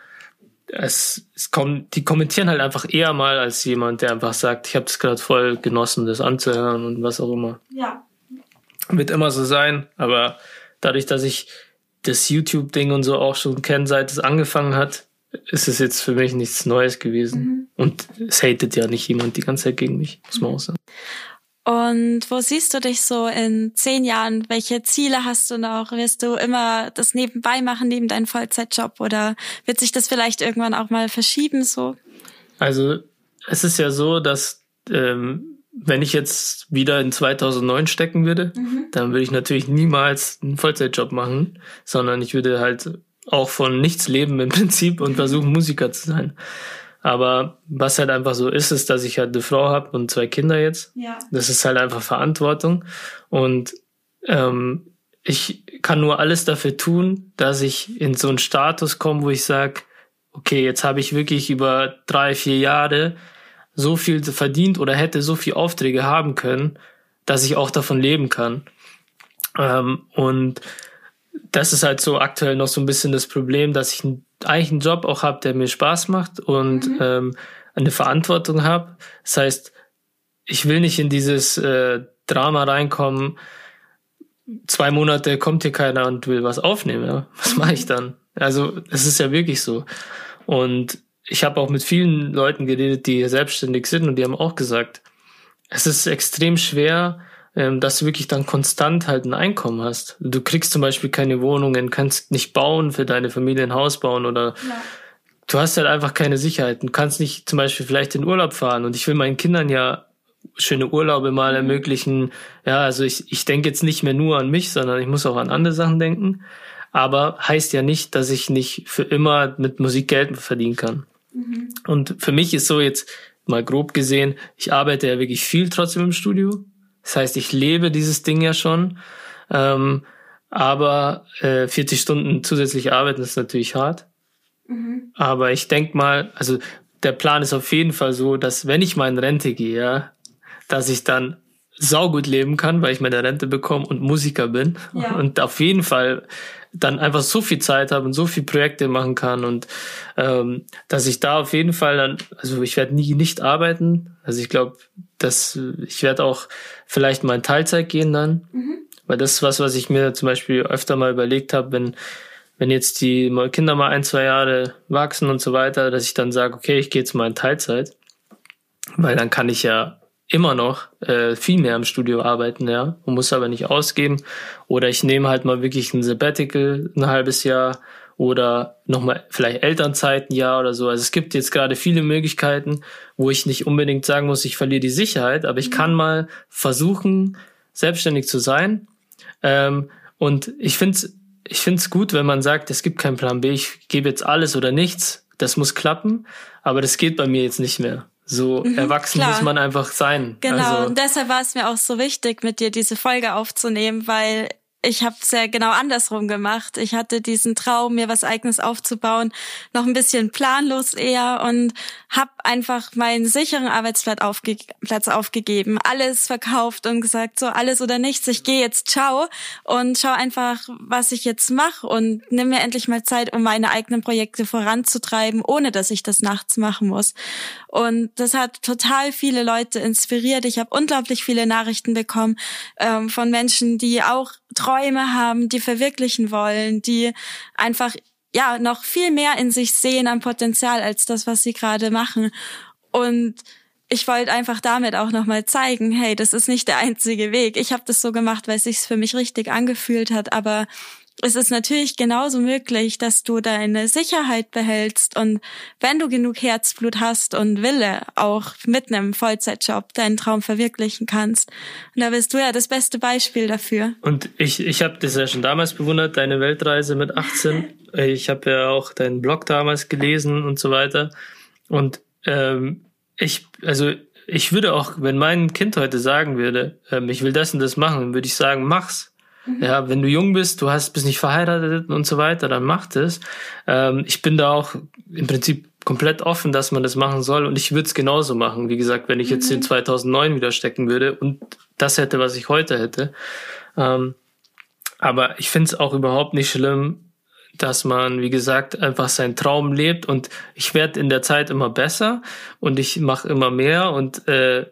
Speaker 2: es, es kommt, die kommentieren halt einfach eher mal als jemand, der einfach sagt, ich habe es gerade voll genossen, das anzuhören und was auch immer.
Speaker 1: Ja.
Speaker 2: Wird immer so sein, aber dadurch, dass ich das YouTube-Ding und so auch schon kenne, seit es angefangen hat, ist es jetzt für mich nichts Neues gewesen. Mhm. Und es hatet ja nicht jemand die ganze Zeit gegen mich, muss man auch sagen.
Speaker 1: Und wo siehst du dich so in zehn Jahren? Welche Ziele hast du noch? Wirst du immer das nebenbei machen, neben deinem Vollzeitjob? Oder wird sich das vielleicht irgendwann auch mal verschieben so?
Speaker 2: Also es ist ja so, dass ähm, wenn ich jetzt wieder in 2009 stecken würde, mhm. dann würde ich natürlich niemals einen Vollzeitjob machen, sondern ich würde halt auch von nichts leben im Prinzip und versuchen Musiker zu sein. Aber was halt einfach so ist, ist, dass ich halt eine Frau habe und zwei Kinder jetzt. Ja. Das ist halt einfach Verantwortung. Und ähm, ich kann nur alles dafür tun, dass ich in so einen Status komme, wo ich sage, okay, jetzt habe ich wirklich über drei, vier Jahre so viel verdient oder hätte so viel Aufträge haben können, dass ich auch davon leben kann. Ähm, und das ist halt so aktuell noch so ein bisschen das Problem, dass ich eigentlich einen Job auch habe, der mir Spaß macht und mhm. ähm, eine Verantwortung habe. Das heißt, ich will nicht in dieses äh, Drama reinkommen. Zwei Monate kommt hier keiner und will was aufnehmen. Ja? Was mache ich dann? Also es ist ja wirklich so. Und ich habe auch mit vielen Leuten geredet, die selbstständig sind und die haben auch gesagt, es ist extrem schwer, dass du wirklich dann konstant halt ein Einkommen hast. Du kriegst zum Beispiel keine Wohnungen, kannst nicht bauen für deine Familie ein Haus bauen oder ja. du hast halt einfach keine Sicherheit. Du kannst nicht zum Beispiel vielleicht in Urlaub fahren und ich will meinen Kindern ja schöne Urlaube mal mhm. ermöglichen. Ja, also ich, ich denke jetzt nicht mehr nur an mich, sondern ich muss auch an andere Sachen denken. Aber heißt ja nicht, dass ich nicht für immer mit Musik Geld verdienen kann. Mhm. Und für mich ist so jetzt mal grob gesehen, ich arbeite ja wirklich viel trotzdem im Studio. Das heißt, ich lebe dieses Ding ja schon. Ähm, aber äh, 40 Stunden zusätzlich arbeiten ist natürlich hart. Mhm. Aber ich denk mal, also der Plan ist auf jeden Fall so, dass wenn ich mal in Rente gehe, ja, dass ich dann saugut leben kann, weil ich meine Rente bekomme und Musiker bin. Ja. Und auf jeden Fall dann einfach so viel Zeit habe und so viel Projekte machen kann und ähm, dass ich da auf jeden Fall dann, also ich werde nie nicht arbeiten. Also ich glaube, dass ich werde auch vielleicht mal in Teilzeit gehen dann, mhm. weil das ist was, was ich mir zum Beispiel öfter mal überlegt habe, wenn wenn jetzt die Kinder mal ein zwei Jahre wachsen und so weiter, dass ich dann sage, okay, ich gehe jetzt mal in Teilzeit, weil dann kann ich ja immer noch äh, viel mehr im Studio arbeiten, ja, und muss aber nicht ausgeben. Oder ich nehme halt mal wirklich ein Sabbatical ein halbes Jahr oder nochmal vielleicht Elternzeit ein Jahr oder so. Also es gibt jetzt gerade viele Möglichkeiten, wo ich nicht unbedingt sagen muss, ich verliere die Sicherheit, aber ich mhm. kann mal versuchen, selbstständig zu sein. Ähm, und ich finde es ich find's gut, wenn man sagt, es gibt keinen Plan B, ich gebe jetzt alles oder nichts. Das muss klappen, aber das geht bei mir jetzt nicht mehr. So mhm, erwachsen klar. muss man einfach sein.
Speaker 1: Genau, also, und deshalb war es mir auch so wichtig, mit dir diese Folge aufzunehmen, weil ich habe es ja genau andersrum gemacht. Ich hatte diesen Traum, mir was eigenes aufzubauen, noch ein bisschen planlos eher und habe einfach meinen sicheren Arbeitsplatz aufge Platz aufgegeben, alles verkauft und gesagt, so alles oder nichts, ich gehe jetzt, ciao und schau einfach, was ich jetzt mache und nimm mir endlich mal Zeit, um meine eigenen Projekte voranzutreiben, ohne dass ich das nachts machen muss. Und das hat total viele Leute inspiriert. Ich habe unglaublich viele Nachrichten bekommen ähm, von Menschen, die auch Träume haben, die verwirklichen wollen, die einfach ja noch viel mehr in sich sehen am Potenzial als das, was sie gerade machen. Und ich wollte einfach damit auch nochmal zeigen, hey, das ist nicht der einzige Weg. Ich habe das so gemacht, weil es sich für mich richtig angefühlt hat, aber es ist natürlich genauso möglich, dass du deine Sicherheit behältst und wenn du genug Herzblut hast und Wille, auch mit einem Vollzeitjob deinen Traum verwirklichen kannst. Und da bist du ja das beste Beispiel dafür.
Speaker 2: Und ich, ich habe das ja schon damals bewundert, deine Weltreise mit 18. Ich habe ja auch deinen Blog damals gelesen und so weiter. Und ähm, ich, also ich würde auch, wenn mein Kind heute sagen würde, ähm, ich will das und das machen, würde ich sagen, mach's Mhm. Ja, wenn du jung bist, du hast, bist nicht verheiratet und so weiter, dann mach das. Ähm, ich bin da auch im Prinzip komplett offen, dass man das machen soll und ich würde es genauso machen. Wie gesagt, wenn ich jetzt mhm. in 2009 wieder stecken würde und das hätte, was ich heute hätte. Ähm, aber ich finde es auch überhaupt nicht schlimm, dass man, wie gesagt, einfach seinen Traum lebt und ich werde in der Zeit immer besser und ich mache immer mehr und äh,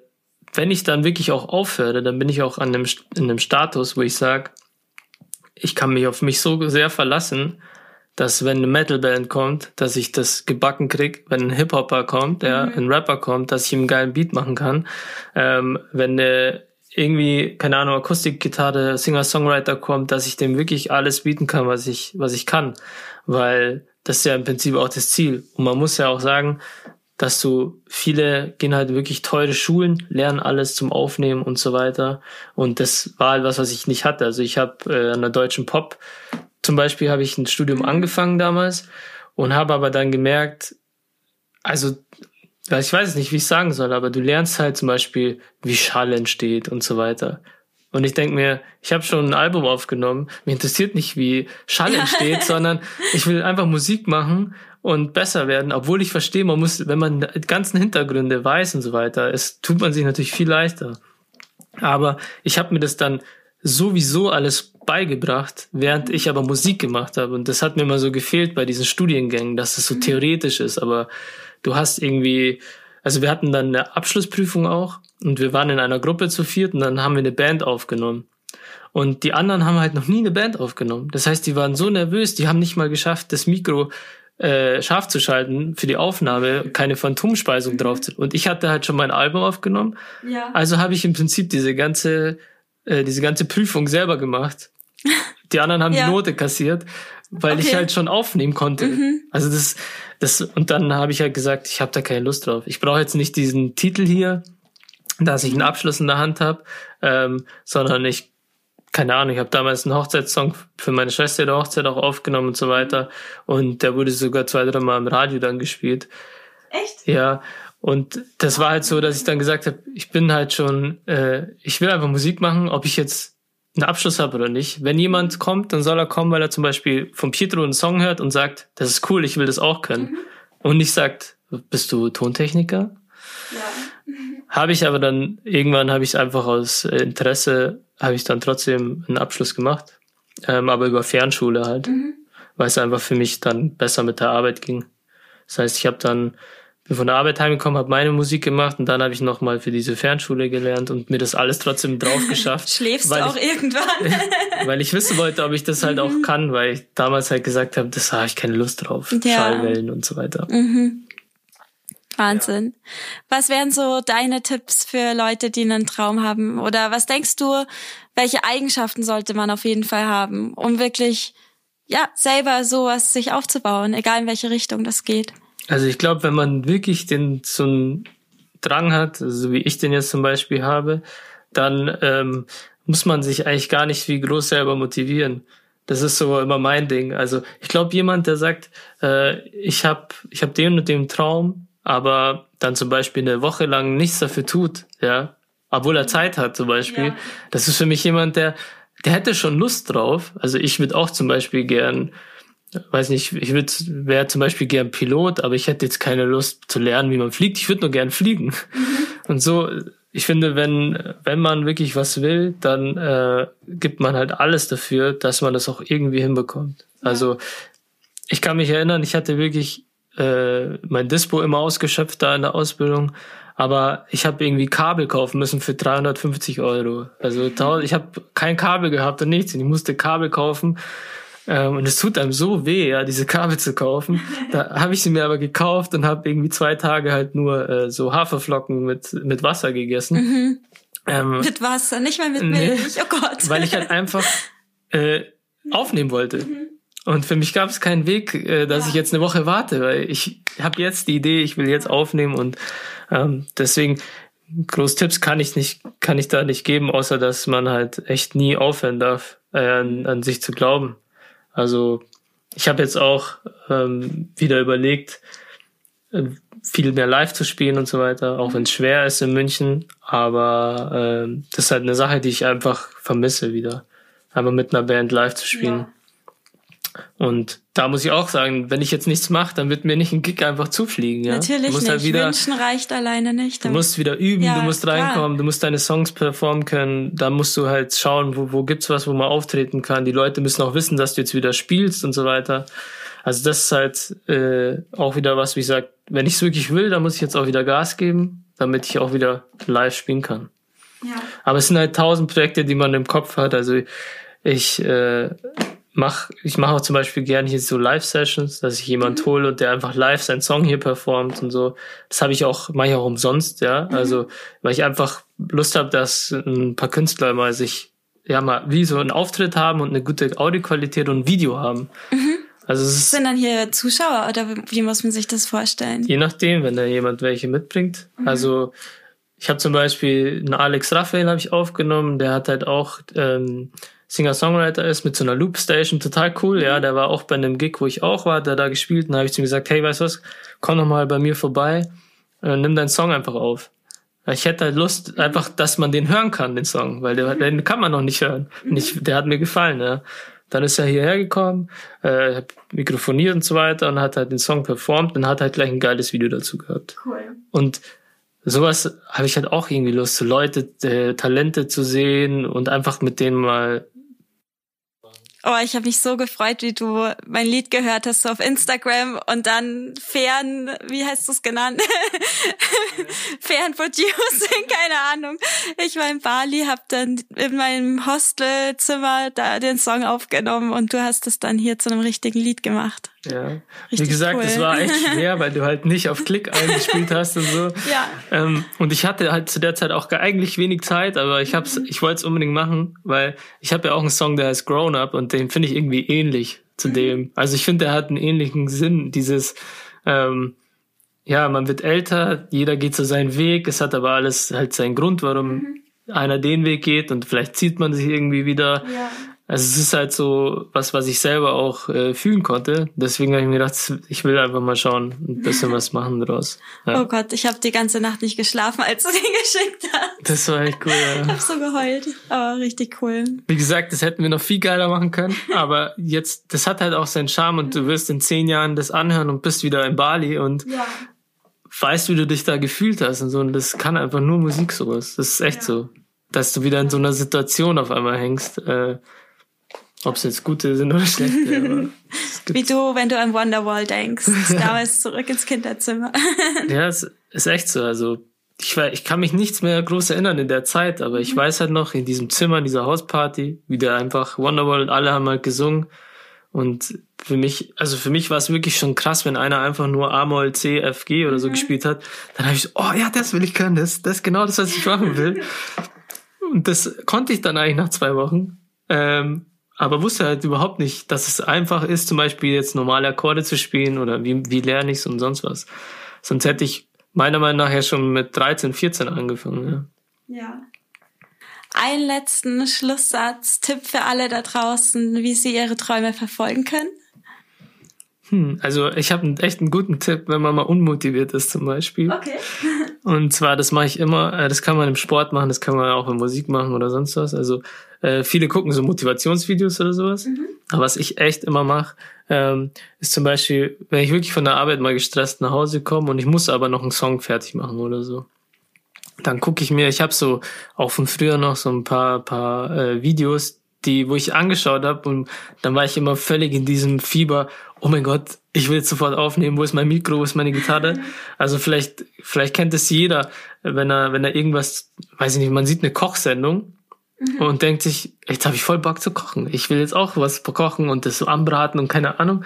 Speaker 2: wenn ich dann wirklich auch aufhöre, dann bin ich auch an einem, in einem Status, wo ich sage, ich kann mich auf mich so sehr verlassen, dass wenn eine Metalband kommt, dass ich das gebacken krieg, wenn ein Hip-Hopper kommt, ja, mhm. ein Rapper kommt, dass ich ihm einen geilen Beat machen kann, ähm, wenn eine irgendwie, keine Ahnung, Akustikgitarre, Singer-Songwriter kommt, dass ich dem wirklich alles bieten kann, was ich, was ich kann. Weil das ist ja im Prinzip auch das Ziel. Und man muss ja auch sagen, dass du viele gehen halt wirklich teure Schulen, lernen alles zum Aufnehmen und so weiter. Und das war halt was, was ich nicht hatte. Also ich habe äh, an der deutschen Pop zum Beispiel habe ich ein Studium angefangen damals und habe aber dann gemerkt, also ich weiß nicht, wie ich sagen soll, aber du lernst halt zum Beispiel, wie Schall entsteht und so weiter. Und ich denk mir, ich habe schon ein Album aufgenommen, mir interessiert nicht, wie Schall entsteht, sondern ich will einfach Musik machen und besser werden, obwohl ich verstehe, man muss, wenn man die ganzen Hintergründe weiß und so weiter, es tut man sich natürlich viel leichter. Aber ich habe mir das dann sowieso alles beigebracht, während ich aber Musik gemacht habe. Und das hat mir immer so gefehlt bei diesen Studiengängen, dass es so mhm. theoretisch ist. Aber du hast irgendwie, also wir hatten dann eine Abschlussprüfung auch und wir waren in einer Gruppe zu viert und dann haben wir eine Band aufgenommen. Und die anderen haben halt noch nie eine Band aufgenommen. Das heißt, die waren so nervös, die haben nicht mal geschafft, das Mikro äh, scharf zu schalten für die Aufnahme, keine Phantomspeisung drauf zu. Und ich hatte halt schon mein Album aufgenommen. Ja. Also habe ich im Prinzip diese ganze, äh, diese ganze Prüfung selber gemacht. Die anderen haben ja. die Note kassiert, weil okay. ich halt schon aufnehmen konnte. Mhm. Also das, das, und dann habe ich halt gesagt, ich habe da keine Lust drauf. Ich brauche jetzt nicht diesen Titel hier, dass ich einen Abschluss in der Hand habe, ähm, sondern ich keine Ahnung, ich habe damals einen Hochzeitssong für meine Schwester der Hochzeit auch aufgenommen und so weiter. Und der wurde sogar zwei, drei Mal im Radio dann gespielt.
Speaker 1: Echt?
Speaker 2: Ja. Und das war halt so, dass ich dann gesagt habe, ich bin halt schon, äh, ich will einfach Musik machen, ob ich jetzt einen Abschluss habe oder nicht. Wenn jemand kommt, dann soll er kommen, weil er zum Beispiel von Pietro einen Song hört und sagt, das ist cool, ich will das auch können. Mhm. Und nicht sagt, bist du Tontechniker? Ja. Habe ich aber dann, irgendwann habe ich es einfach aus äh, Interesse habe ich dann trotzdem einen Abschluss gemacht, ähm, aber über Fernschule halt, mhm. weil es einfach für mich dann besser mit der Arbeit ging. Das heißt, ich habe dann bin von der Arbeit heimgekommen, habe meine Musik gemacht und dann habe ich noch mal für diese Fernschule gelernt und mir das alles trotzdem drauf geschafft.
Speaker 1: Schläfst du auch ich, irgendwann?
Speaker 2: weil ich wissen wollte, ob ich das halt auch mhm. kann, weil ich damals halt gesagt habe, das habe ich keine Lust drauf, ja. Schallwellen und so weiter. Mhm.
Speaker 1: Wahnsinn. Ja. Was wären so deine Tipps für Leute, die einen Traum haben? Oder was denkst du, welche Eigenschaften sollte man auf jeden Fall haben, um wirklich, ja, selber sowas sich aufzubauen, egal in welche Richtung das geht?
Speaker 2: Also ich glaube, wenn man wirklich den so einen Drang hat, so wie ich den jetzt zum Beispiel habe, dann ähm, muss man sich eigentlich gar nicht wie groß selber motivieren. Das ist so immer mein Ding. Also ich glaube, jemand, der sagt, äh, ich habe ich hab den und den Traum, aber dann zum Beispiel eine Woche lang nichts dafür tut, ja, obwohl er Zeit hat zum Beispiel.
Speaker 1: Ja.
Speaker 2: Das ist für mich jemand, der, der hätte schon Lust drauf. Also ich würde auch zum Beispiel gern, weiß nicht, ich würde, wäre zum Beispiel gern Pilot, aber ich hätte jetzt keine Lust zu lernen, wie man fliegt. Ich würde nur gern fliegen. Und so, ich finde, wenn, wenn man wirklich was will, dann äh, gibt man halt alles dafür, dass man das auch irgendwie hinbekommt. Also ich kann mich erinnern, ich hatte wirklich äh, mein Dispo immer ausgeschöpft da in der Ausbildung, aber ich habe irgendwie Kabel kaufen müssen für 350 Euro. Also ich habe kein Kabel gehabt und nichts und ich musste Kabel kaufen. Ähm, und es tut einem so weh, ja, diese Kabel zu kaufen. Da habe ich sie mir aber gekauft und habe irgendwie zwei Tage halt nur äh, so Haferflocken mit, mit Wasser gegessen. Ähm,
Speaker 1: Mit Wasser, nicht mal mit
Speaker 2: Nee.
Speaker 1: Milch. Oh Gott.
Speaker 2: weil ich halt einfach äh, aufnehmen wollte. Und für mich gab es keinen Weg, äh, dass ich jetzt eine Woche warte, weil ich habe jetzt die Idee, ich will jetzt aufnehmen und ähm, deswegen groß Tipps kann ich nicht, kann ich da nicht geben, außer dass man halt echt nie aufhören darf, äh, an, an sich zu glauben. Also ich habe jetzt auch ähm, wieder überlegt, äh, viel mehr live zu spielen und so weiter, auch wenn es schwer ist in München. Aber ähm, das ist halt eine Sache, die ich einfach vermisse wieder. Aber mit einer Band live zu spielen. Und da muss ich auch sagen, wenn ich jetzt nichts mache, dann wird mir nicht ein Gig einfach zufliegen. Ja?
Speaker 1: Natürlich
Speaker 2: musst
Speaker 1: nicht.
Speaker 2: Halt wieder,
Speaker 1: Wünschen reicht alleine nicht.
Speaker 2: Du musst wieder üben,
Speaker 1: Ja,
Speaker 2: du musst
Speaker 1: klar.
Speaker 2: reinkommen, du musst deine Songs performen können. Da musst du halt schauen, wo, wo gibt's was, wo man auftreten kann. Die Leute müssen auch wissen, dass du jetzt wieder spielst und so weiter. Also das ist halt äh, auch wieder was, wie ich sag, wenn ich es wirklich will, dann muss ich jetzt auch wieder Gas geben, damit ich auch wieder live spielen kann.
Speaker 1: ja.
Speaker 2: Aber es sind halt tausend Projekte, die man im Kopf hat. Also ich äh, mach, ich mache auch zum Beispiel gerne hier so Live-Sessions, dass ich jemand hole und der einfach live seinen Song hier performt und so. Das habe ich auch, mache ich auch umsonst, ja. Also, weil ich einfach Lust habe, dass ein paar Künstler mal sich, ja, mal wie so einen Auftritt haben und eine gute Audioqualität und ein Video haben. Also es ist
Speaker 1: Sind dann hier Zuschauer oder wie muss man sich das vorstellen?
Speaker 2: Je nachdem, wenn da jemand welche mitbringt. Also ich habe zum Beispiel einen Alex Raphael habe ich aufgenommen, der hat halt auch ähm, Singer-Songwriter ist mit so einer Loop-Station, total cool, ja. Der war auch bei einem Gig, wo ich auch war, der da gespielt und da habe ich zu ihm gesagt, hey, weißt du was, komm noch mal bei mir vorbei, äh, nimm deinen Song einfach auf. Ich hätte halt Lust, einfach, dass man den hören kann, den Song, weil der, den kann man noch nicht hören. Und ich, der hat mir gefallen, ja. Dann ist er hierher gekommen, äh, hat mikrofoniert und so weiter und hat halt den Song performt und hat halt gleich ein geiles Video dazu gehabt.
Speaker 1: Cool.
Speaker 2: Und sowas habe ich halt auch irgendwie Lust, so Leute, äh, Talente zu sehen und einfach mit denen mal.
Speaker 1: Oh, ich habe mich so gefreut, wie du mein Lied gehört hast auf Instagram und dann fern, wie heißt du's genannt? fern producing, keine Ahnung. Ich war in Bali, hab dann in meinem Hostelzimmer da den Song aufgenommen und du hast es dann hier zu einem richtigen Lied gemacht.
Speaker 2: Ja. Wie
Speaker 1: Richtig
Speaker 2: gesagt,
Speaker 1: cool.
Speaker 2: es war echt schwer, weil du halt nicht auf Klick eingespielt hast und so.
Speaker 1: Ja.
Speaker 2: Ähm, und ich hatte halt zu der Zeit auch ge- eigentlich wenig Zeit, aber ich hab's,
Speaker 1: Mhm.
Speaker 2: ich wollte es unbedingt machen, weil ich habe ja auch einen Song, der heißt Grown Up und den finde ich irgendwie ähnlich zu
Speaker 1: Mhm.
Speaker 2: dem. Also ich finde, der hat einen ähnlichen Sinn, dieses ähm, ja, man wird älter, jeder geht so seinen Weg, es hat aber alles halt seinen Grund, warum
Speaker 1: Mhm.
Speaker 2: einer den Weg geht und vielleicht zieht man sich irgendwie wieder.
Speaker 1: Ja.
Speaker 2: Also es ist halt so was, was ich selber auch äh, fühlen konnte. Deswegen habe ich mir gedacht, ich will einfach mal schauen, ein bisschen was machen draus. Ja.
Speaker 1: Oh Gott, ich habe die ganze Nacht nicht geschlafen, als du den geschickt hast.
Speaker 2: Das war echt cool.
Speaker 1: Ich
Speaker 2: Ja.
Speaker 1: hab so geheult, aber richtig cool.
Speaker 2: Wie gesagt, das hätten wir noch viel geiler machen können. Aber jetzt, das hat halt auch seinen Charme und du wirst in zehn Jahren das anhören und bist wieder in Bali und
Speaker 1: Ja.
Speaker 2: weißt, wie du dich da gefühlt hast und so. Und das kann einfach nur Musik sowas. Das ist echt so. Dass du wieder in so einer Situation auf einmal hängst. Äh, Ob es jetzt gute sind oder schlechte.
Speaker 1: Wie du, wenn du an Wonderwall denkst. Damals zurück ins Kinderzimmer.
Speaker 2: Ja, es ist echt so. Also ich, wei- ich kann mich nichts mehr groß erinnern in der Zeit, aber ich weiß halt noch in diesem Zimmer, in dieser Hausparty, wie der einfach Wonderwall und alle haben halt gesungen. Und für mich, also für mich war es wirklich schon krass, wenn einer einfach nur A-Moll, C, F, G oder so gespielt hat. Dann habe ich so, oh ja, das will ich können, das, das ist genau das, was ich machen will. Und das konnte ich dann eigentlich nach zwei Wochen. Ähm, aber wusste halt überhaupt nicht, dass es einfach ist, zum Beispiel jetzt normale Akkorde zu spielen oder wie, wie lerne ich es und sonst was. Sonst hätte ich meiner Meinung nach ja schon mit 13, 14 angefangen. Ja.
Speaker 1: Ja. Einen letzten Schlusssatz, Tipp für alle da draußen, wie sie ihre Träume verfolgen können.
Speaker 2: Hm, also ich habe echt einen guten Tipp, wenn man mal unmotiviert ist zum Beispiel.
Speaker 1: Okay.
Speaker 2: Und zwar, das mache ich immer, äh, das kann man im Sport machen, das kann man auch in Musik machen oder sonst was. Also äh, viele gucken so Motivationsvideos oder sowas. Mhm. Aber was ich echt immer mache, ähm, ist zum Beispiel, wenn ich wirklich von der Arbeit mal gestresst nach Hause komme und ich muss aber noch einen Song fertig machen oder so. Dann gucke ich mir, ich habe so auch von früher noch so ein paar, paar äh, Videos, die, wo ich angeschaut habe und dann war ich immer völlig in diesem Fieber, oh mein Gott, ich will jetzt sofort aufnehmen, wo ist mein Mikro, wo ist meine Gitarre? Also vielleicht, vielleicht kennt es jeder, wenn er, wenn er irgendwas, weiß ich nicht, man sieht eine Kochsendung mhm. und denkt sich, jetzt habe ich voll Bock zu kochen. Ich will jetzt auch was kochen und das so anbraten und keine Ahnung.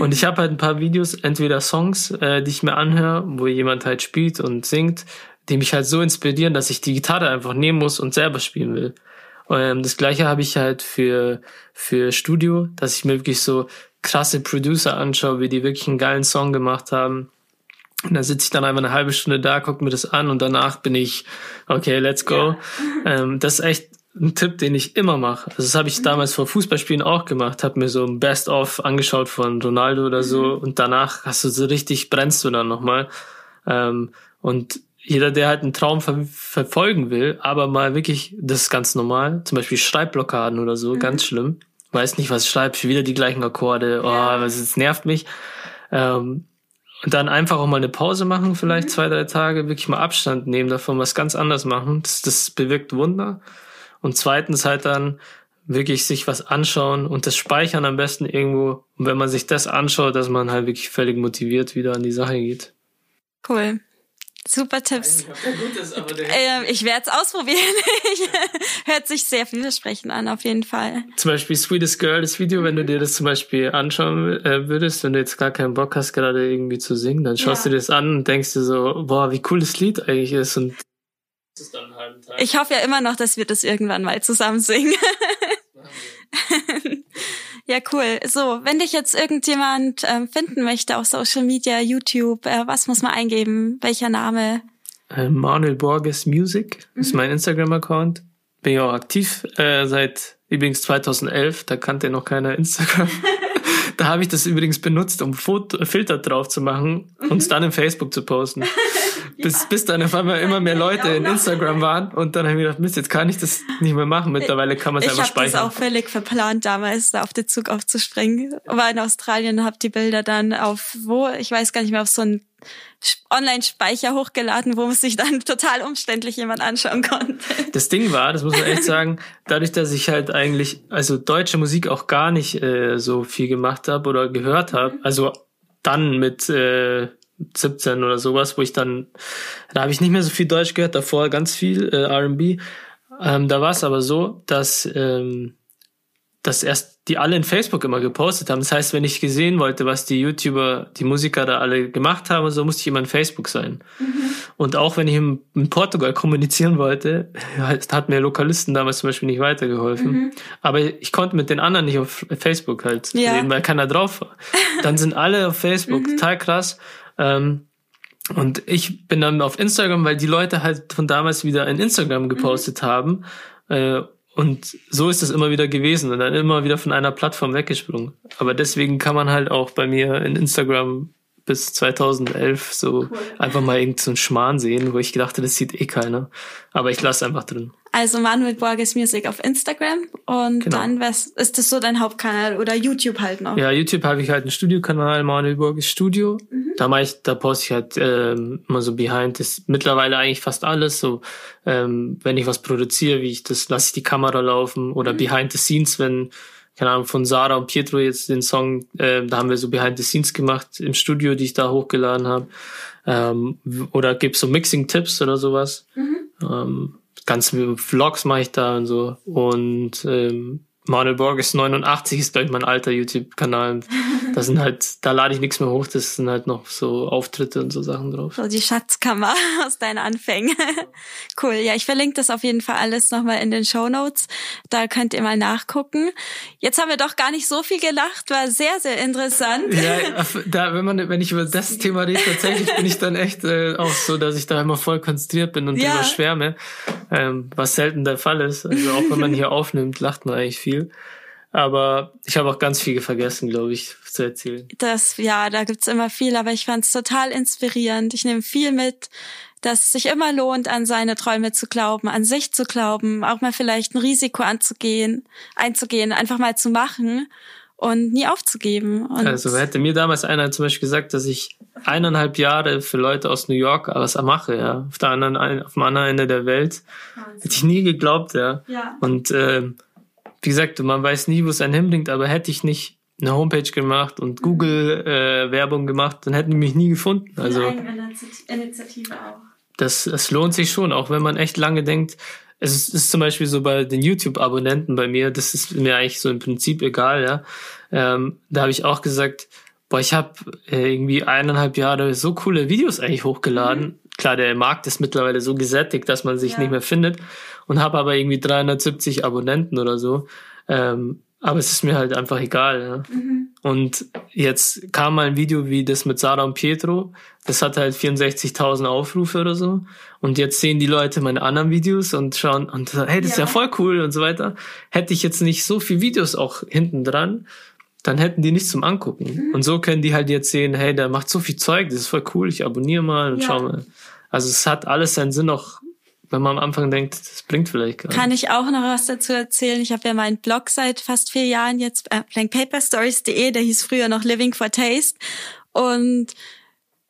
Speaker 2: Und ich habe halt ein paar Videos, entweder Songs, äh, die ich mir anhöre, wo jemand halt spielt und singt, die mich halt so inspirieren, dass ich die Gitarre einfach nehmen muss und selber spielen will. Ähm, das gleiche habe ich halt für, für Studio, dass ich mir wirklich so krasse Producer anschaue, wie die wirklich einen geilen Song gemacht haben. Und da sitze ich dann einfach eine halbe Stunde da, gucke mir das an und danach bin ich, okay, let's go. Ja. Ähm, das ist echt ein Tipp, den ich immer mache. Also das habe ich mhm. damals vor Fußballspielen auch gemacht, habe mir so ein Best-of angeschaut von Ronaldo oder so mhm. und danach hast du so richtig, brennst du dann nochmal. Ähm, und jeder, der halt einen Traum ver verfolgen will, aber mal wirklich, das ist ganz normal, zum Beispiel Schreibblockaden oder so, mhm. ganz schlimm. Weiß nicht, was schreibst, wieder die gleichen Akkorde, oh, was, das nervt mich. Ähm, und dann einfach auch mal eine Pause machen, vielleicht mhm. zwei, drei Tage, wirklich mal Abstand nehmen davon, was ganz anders machen. Das, das bewirkt Wunder. Und zweitens halt dann wirklich sich was anschauen und das speichern am besten irgendwo. Und wenn man sich das anschaut, dass man halt wirklich völlig motiviert wieder an die Sache geht.
Speaker 1: Cool. Super Tipps. Äh, ich werde es ausprobieren. Hört sich sehr vielversprechend an, auf jeden Fall.
Speaker 2: Zum Beispiel Sweetest Girl, das Video, wenn du dir das zum Beispiel anschauen äh, würdest, wenn du jetzt gar keinen Bock hast, gerade irgendwie zu singen, dann schaust ja. du dir das an und denkst dir so, boah, wie cool das Lied eigentlich ist und
Speaker 1: ich hoffe ja immer noch, dass wir das irgendwann mal zusammen singen. Ja, cool. So, wenn dich jetzt irgendjemand ähm, finden möchte auf Social Media, YouTube, äh, was muss man eingeben? Welcher Name?
Speaker 2: Äh, Manuel Borges Music mhm. ist mein Instagram-Account. Bin ja auch aktiv äh, seit übrigens 2011. Da kannte noch keiner Instagram. da habe ich das übrigens benutzt, um Foto Filter drauf zu machen und es mhm. dann in Facebook zu posten. bis, bis dann auf einmal immer mehr Leute in Instagram waren und dann habe ich mir gedacht, Mist, jetzt kann ich das nicht mehr machen. Mittlerweile kann man es einfach speichern.
Speaker 1: Ich habe das auch völlig verplant, damals da auf den Zug aufzuspringen. War in Australien habe die Bilder dann auf wo, ich weiß gar nicht mehr, auf so einen Online-Speicher hochgeladen, wo man sich dann total umständlich jemand anschauen konnte.
Speaker 2: Das Ding war, das muss man echt sagen, dadurch, dass ich halt eigentlich, also deutsche Musik auch gar nicht äh, so viel gemacht habe oder gehört habe, also dann mit äh, 17 oder sowas, wo ich dann, da habe ich nicht mehr so viel Deutsch gehört, davor ganz viel äh, R&B. Ähm, da war es aber so, dass ähm, dass erst die alle in Facebook immer gepostet haben. Das heißt, wenn ich gesehen wollte, was die YouTuber, die Musiker da alle gemacht haben, so musste ich immer in Facebook sein. Mhm. Und auch wenn ich in, in, Portugal kommunizieren wollte, hat mir Lokalisten damals zum Beispiel nicht weitergeholfen. Mhm. Aber ich konnte mit den anderen nicht auf Facebook halt ja. reden, weil keiner drauf war. Dann sind alle auf Facebook, mhm. total krass. Ähm, und ich bin dann auf Instagram, weil die Leute halt von damals wieder in Instagram gepostet mhm. haben. Äh, und so ist es immer wieder gewesen und dann immer wieder von einer Plattform weggesprungen. Aber deswegen kann man halt auch bei mir in Instagram bis 2011 so cool. einfach mal irgendeinen so Schmarrn sehen, wo ich gedachte, das sieht eh keiner. Aber ich lasse einfach drin.
Speaker 1: Also Manuel Borges Music auf Instagram und genau. dann was ist das so dein Hauptkanal oder YouTube halt noch?
Speaker 2: Ja, YouTube habe ich halt einen Studiokanal, Manuel Borges Studio. Mhm. Da mache ich, da poste ich halt ähm, immer so behind das mittlerweile eigentlich fast alles. So ähm, wenn ich was produziere, wie ich das, lasse ich die Kamera laufen oder mhm. behind the scenes, wenn keine Ahnung, von Sarah und Pietro jetzt den Song, äh, da haben wir so Behind the Scenes gemacht im Studio, die ich da hochgeladen habe. Ähm, oder gibt's so Mixing-Tipps oder sowas. Mhm. Ähm, ganze Vlogs mache ich da und so. Und ähm, Manuel Borges 89 ist, glaube ich, mein alter YouTube-Kanal. Da sind halt, da lade ich nichts mehr hoch, das sind halt noch so Auftritte und so Sachen drauf.
Speaker 1: So die Schatzkammer aus deinen Anfängen. cool. Ja, ich verlinke das auf jeden Fall alles nochmal in den Show Notes. Da könnt ihr mal nachgucken. Jetzt haben wir doch gar nicht so viel gelacht, war sehr, sehr interessant.
Speaker 2: Ja, da, wenn man, wenn ich über das Thema rede, tatsächlich bin ich dann echt äh, auch so, dass ich da immer voll konzentriert bin und ja. drüber schwärme, ähm, was selten der Fall ist. Also auch wenn man hier aufnimmt, lacht man eigentlich viel viel. Aber ich habe auch ganz viel vergessen, glaube ich, zu erzählen.
Speaker 1: Das, ja, da gibt's immer viel, aber ich fand's total inspirierend. Ich nehme viel mit, dass es sich immer lohnt, an seine Träume zu glauben, an sich zu glauben, auch mal vielleicht ein Risiko anzugehen, einzugehen, einfach mal zu machen und nie aufzugeben. Und
Speaker 2: also hätte mir damals einer zum Beispiel gesagt, dass ich eineinhalb Jahre für Leute aus New York was mache, ja, auf der anderen, auf dem anderen Ende der Welt, Wahnsinn. hätte ich nie geglaubt, ja.
Speaker 1: ja.
Speaker 2: Und äh, wie gesagt, man weiß nie, wo es einen hinbringt, aber hätte ich nicht eine Homepage gemacht und Google äh, Werbung gemacht, dann hätten die mich nie gefunden. Also
Speaker 1: Initiative auch.
Speaker 2: Das, das lohnt sich schon, auch wenn man echt lange denkt. Es ist, ist zum Beispiel so bei den YouTube-Abonnenten bei mir, das ist mir eigentlich so im Prinzip egal, ja. Ähm, da habe ich auch gesagt, boah, ich habe äh, irgendwie eineinhalb Jahre so coole Videos eigentlich hochgeladen. Mhm. Klar, der Markt ist mittlerweile so gesättigt, dass man sich ja. nicht mehr findet und habe aber irgendwie 370 Abonnenten oder so. Ähm, aber es ist mir halt einfach egal. Ja. Mhm. Und jetzt kam mal ein Video wie das mit Sarah und Pietro. Das hat halt 64.000 Aufrufe oder so. Und jetzt sehen die Leute meine anderen Videos und schauen und sagen, hey, das ja. ist ja voll cool und so weiter. Hätte ich jetzt nicht so viel Videos auch hinten dran, dann hätten die nichts zum Angucken. Mhm. Und so können die halt jetzt sehen, hey, der macht so viel Zeug, das ist voll cool, ich abonniere mal und ja. schau mal. Also es hat alles seinen Sinn auch wenn man am Anfang denkt, das bringt vielleicht gar
Speaker 1: Kann ich auch noch was dazu erzählen? Ich habe ja meinen Blog seit fast vier Jahren jetzt, äh, blankpaperstories.de, der hieß früher noch Living for Taste. Und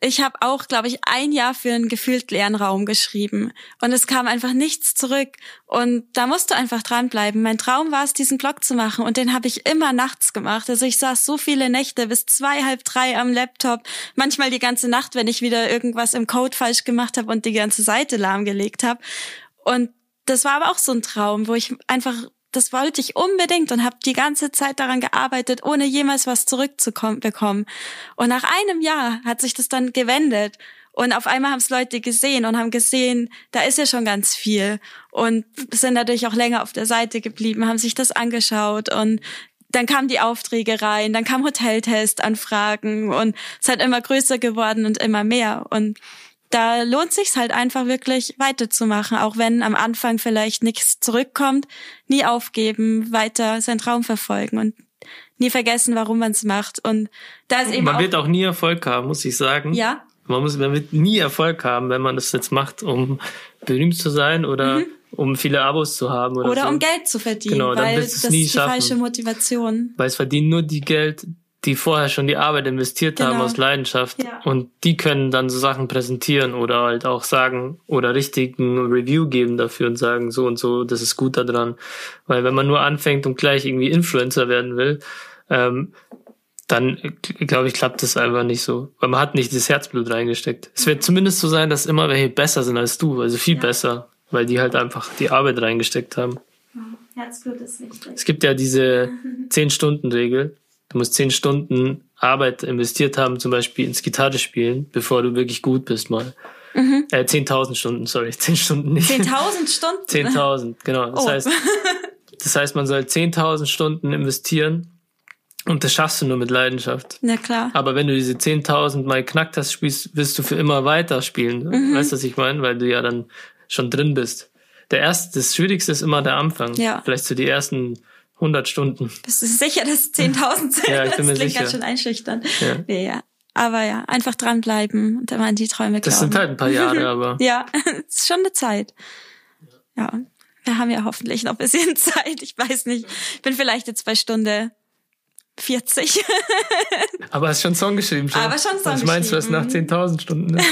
Speaker 1: ich habe auch, glaube ich, ein Jahr für einen gefühlt leeren Raum geschrieben und es kam einfach nichts zurück und da musst du einfach dranbleiben. Mein Traum war es, diesen Blog zu machen und den habe ich immer nachts gemacht. Also ich saß so viele Nächte bis zwei, halb drei am Laptop, manchmal die ganze Nacht, wenn ich wieder irgendwas im Code falsch gemacht habe und die ganze Seite lahmgelegt habe. Und das war aber auch so ein Traum, wo ich einfach das wollte ich unbedingt und habe die ganze Zeit daran gearbeitet, ohne jemals was zurückzubekommen. Und nach einem Jahr hat sich das dann gewendet. Und auf einmal haben es Leute gesehen und haben gesehen, da ist ja schon ganz viel. Und sind natürlich auch länger auf der Seite geblieben, haben sich das angeschaut und dann kamen die Aufträge rein, dann kam Hoteltest-Anfragen und es hat immer größer geworden und immer mehr. Und da lohnt sich's halt einfach wirklich weiterzumachen, auch wenn am Anfang vielleicht nichts zurückkommt, nie aufgeben, weiter seinen Traum verfolgen und nie vergessen, warum man es macht. Und da ist eben
Speaker 2: man
Speaker 1: auch,
Speaker 2: wird auch nie Erfolg haben, muss ich sagen.
Speaker 1: Ja.
Speaker 2: Man muss, man wird nie Erfolg haben, wenn man das jetzt macht, um berühmt zu sein oder mhm. um viele Abos zu haben oder,
Speaker 1: oder
Speaker 2: so.
Speaker 1: um Geld zu verdienen.
Speaker 2: Genau, dann
Speaker 1: weil
Speaker 2: wirst es
Speaker 1: das
Speaker 2: nie
Speaker 1: ist die
Speaker 2: schaffen.
Speaker 1: falsche Motivation.
Speaker 2: Weil es verdienen nur die Geld, die vorher schon die Arbeit investiert haben
Speaker 1: Genau.
Speaker 2: aus Leidenschaft.
Speaker 1: Ja.
Speaker 2: Und die können dann so Sachen präsentieren oder halt auch sagen oder richtigen Review geben dafür und sagen, so und so, das ist gut daran. Weil wenn man nur anfängt und gleich irgendwie Influencer werden will, ähm, dann glaube ich, klappt das einfach nicht so. Weil man hat nicht das Herzblut reingesteckt. Es wird zumindest so sein, dass immer welche besser sind als du, also viel
Speaker 1: Ja.
Speaker 2: besser, weil die halt einfach die Arbeit reingesteckt haben.
Speaker 1: Herzblut ist wichtig.
Speaker 2: Es gibt ja diese 10-Stunden-Regel. Du musst 10 Stunden Arbeit investiert haben, zum Beispiel ins Gitarrespielen, bevor du wirklich gut bist mal. Äh, 10.000 Stunden, sorry, 10 Stunden nicht.
Speaker 1: 10.000 Stunden?
Speaker 2: 10.000, genau. Das
Speaker 1: Oh.
Speaker 2: heißt, das heißt, man soll 10.000 Stunden investieren und das schaffst du nur mit Leidenschaft.
Speaker 1: Na klar.
Speaker 2: Aber wenn du diese 10.000 mal knackt hast, spielst, wirst du für immer weiter spielen.
Speaker 1: Mhm.
Speaker 2: Weißt du, was ich meine? Weil du ja dann schon drin bist. Der erste, das Schwierigste ist immer der Anfang.
Speaker 1: Ja.
Speaker 2: Vielleicht so die ersten 100 Stunden.
Speaker 1: Bist du sicher, dass es 10.000 sind?
Speaker 2: Ja, ich bin
Speaker 1: das
Speaker 2: mir
Speaker 1: klingt
Speaker 2: sicher.
Speaker 1: ganz schön einschüchternd.
Speaker 2: Ja.
Speaker 1: Nee, ja. Aber ja, einfach dranbleiben und immer an die Träume glauben.
Speaker 2: Das sind halt ein paar Jahre, aber
Speaker 1: Ja, es ist schon eine Zeit. Ja, wir haben ja hoffentlich noch ein bisschen Zeit. Ich weiß nicht. Ich bin vielleicht jetzt bei Stunde 40.
Speaker 2: aber hast schon einen Song geschrieben schon.
Speaker 1: Aber schon einen Song
Speaker 2: Was meinst du, was nach
Speaker 1: geschrieben.
Speaker 2: 10.000 Stunden ist?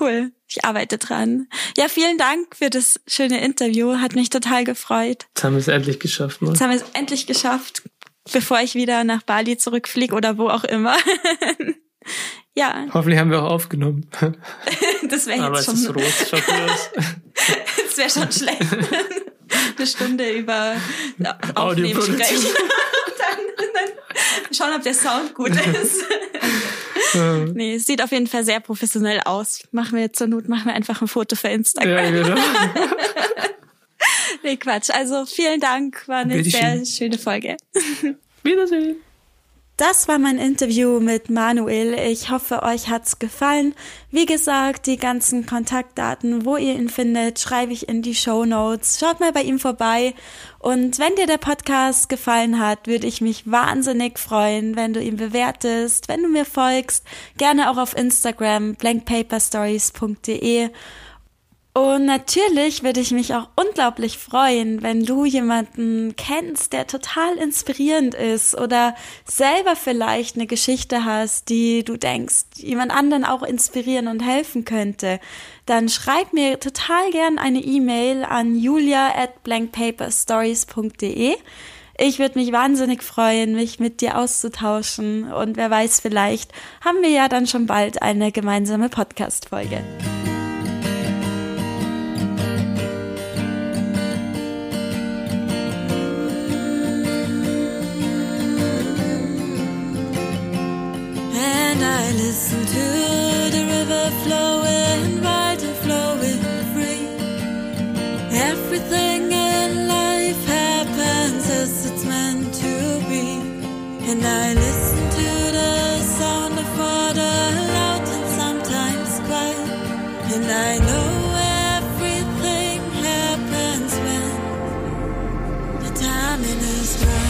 Speaker 1: cool. Ich arbeite dran. Ja, vielen Dank für das schöne Interview. Hat mich total gefreut.
Speaker 2: Jetzt haben wir es endlich geschafft, Mann.
Speaker 1: Jetzt haben wir es endlich geschafft, bevor ich wieder nach Bali zurückfliege oder wo auch immer. ja,
Speaker 2: Hoffentlich haben wir auch aufgenommen.
Speaker 1: das wäre
Speaker 2: aber
Speaker 1: jetzt
Speaker 2: es ist
Speaker 1: schon,
Speaker 2: rot. Schaut gut aus.
Speaker 1: das wäre schon schlecht. Eine Stunde über Aufnehmen sprechen. dann, dann schauen, ob der Sound gut ist. Nee, es sieht auf jeden Fall sehr professionell aus. Machen wir jetzt zur Not, machen wir einfach ein Foto für Instagram.
Speaker 2: ja, genau.
Speaker 1: Nee, Quatsch. Also vielen Dank, war eine sehr schöne Folge.
Speaker 2: Wiedersehen.
Speaker 1: Das war mein Interview mit Manuel. Ich hoffe, euch hat's gefallen. Wie gesagt, die ganzen Kontaktdaten, wo ihr ihn findet, schreibe ich in die Show Notes. Schaut mal bei ihm vorbei. Und wenn dir der Podcast gefallen hat, würde ich mich wahnsinnig freuen, wenn du ihn bewertest, wenn du mir folgst. Gerne auch auf Instagram blankpaperstories.de. Und natürlich würde ich mich auch unglaublich freuen, wenn du jemanden kennst, der total inspirierend ist oder selber vielleicht eine Geschichte hast, die du denkst, jemand anderen auch inspirieren und helfen könnte. Dann schreib mir total gern eine E-Mail an julia at blankpaperstories.de. Ich würde mich wahnsinnig freuen, mich mit dir auszutauschen und wer weiß, vielleicht haben wir ja dann schon bald eine gemeinsame Podcast-Folge. Listen to the river flowing wild and flowing free. Everything in life happens as it's meant to be. And I listen to the sound of water loud and sometimes quiet. And I know everything happens when the timing is right.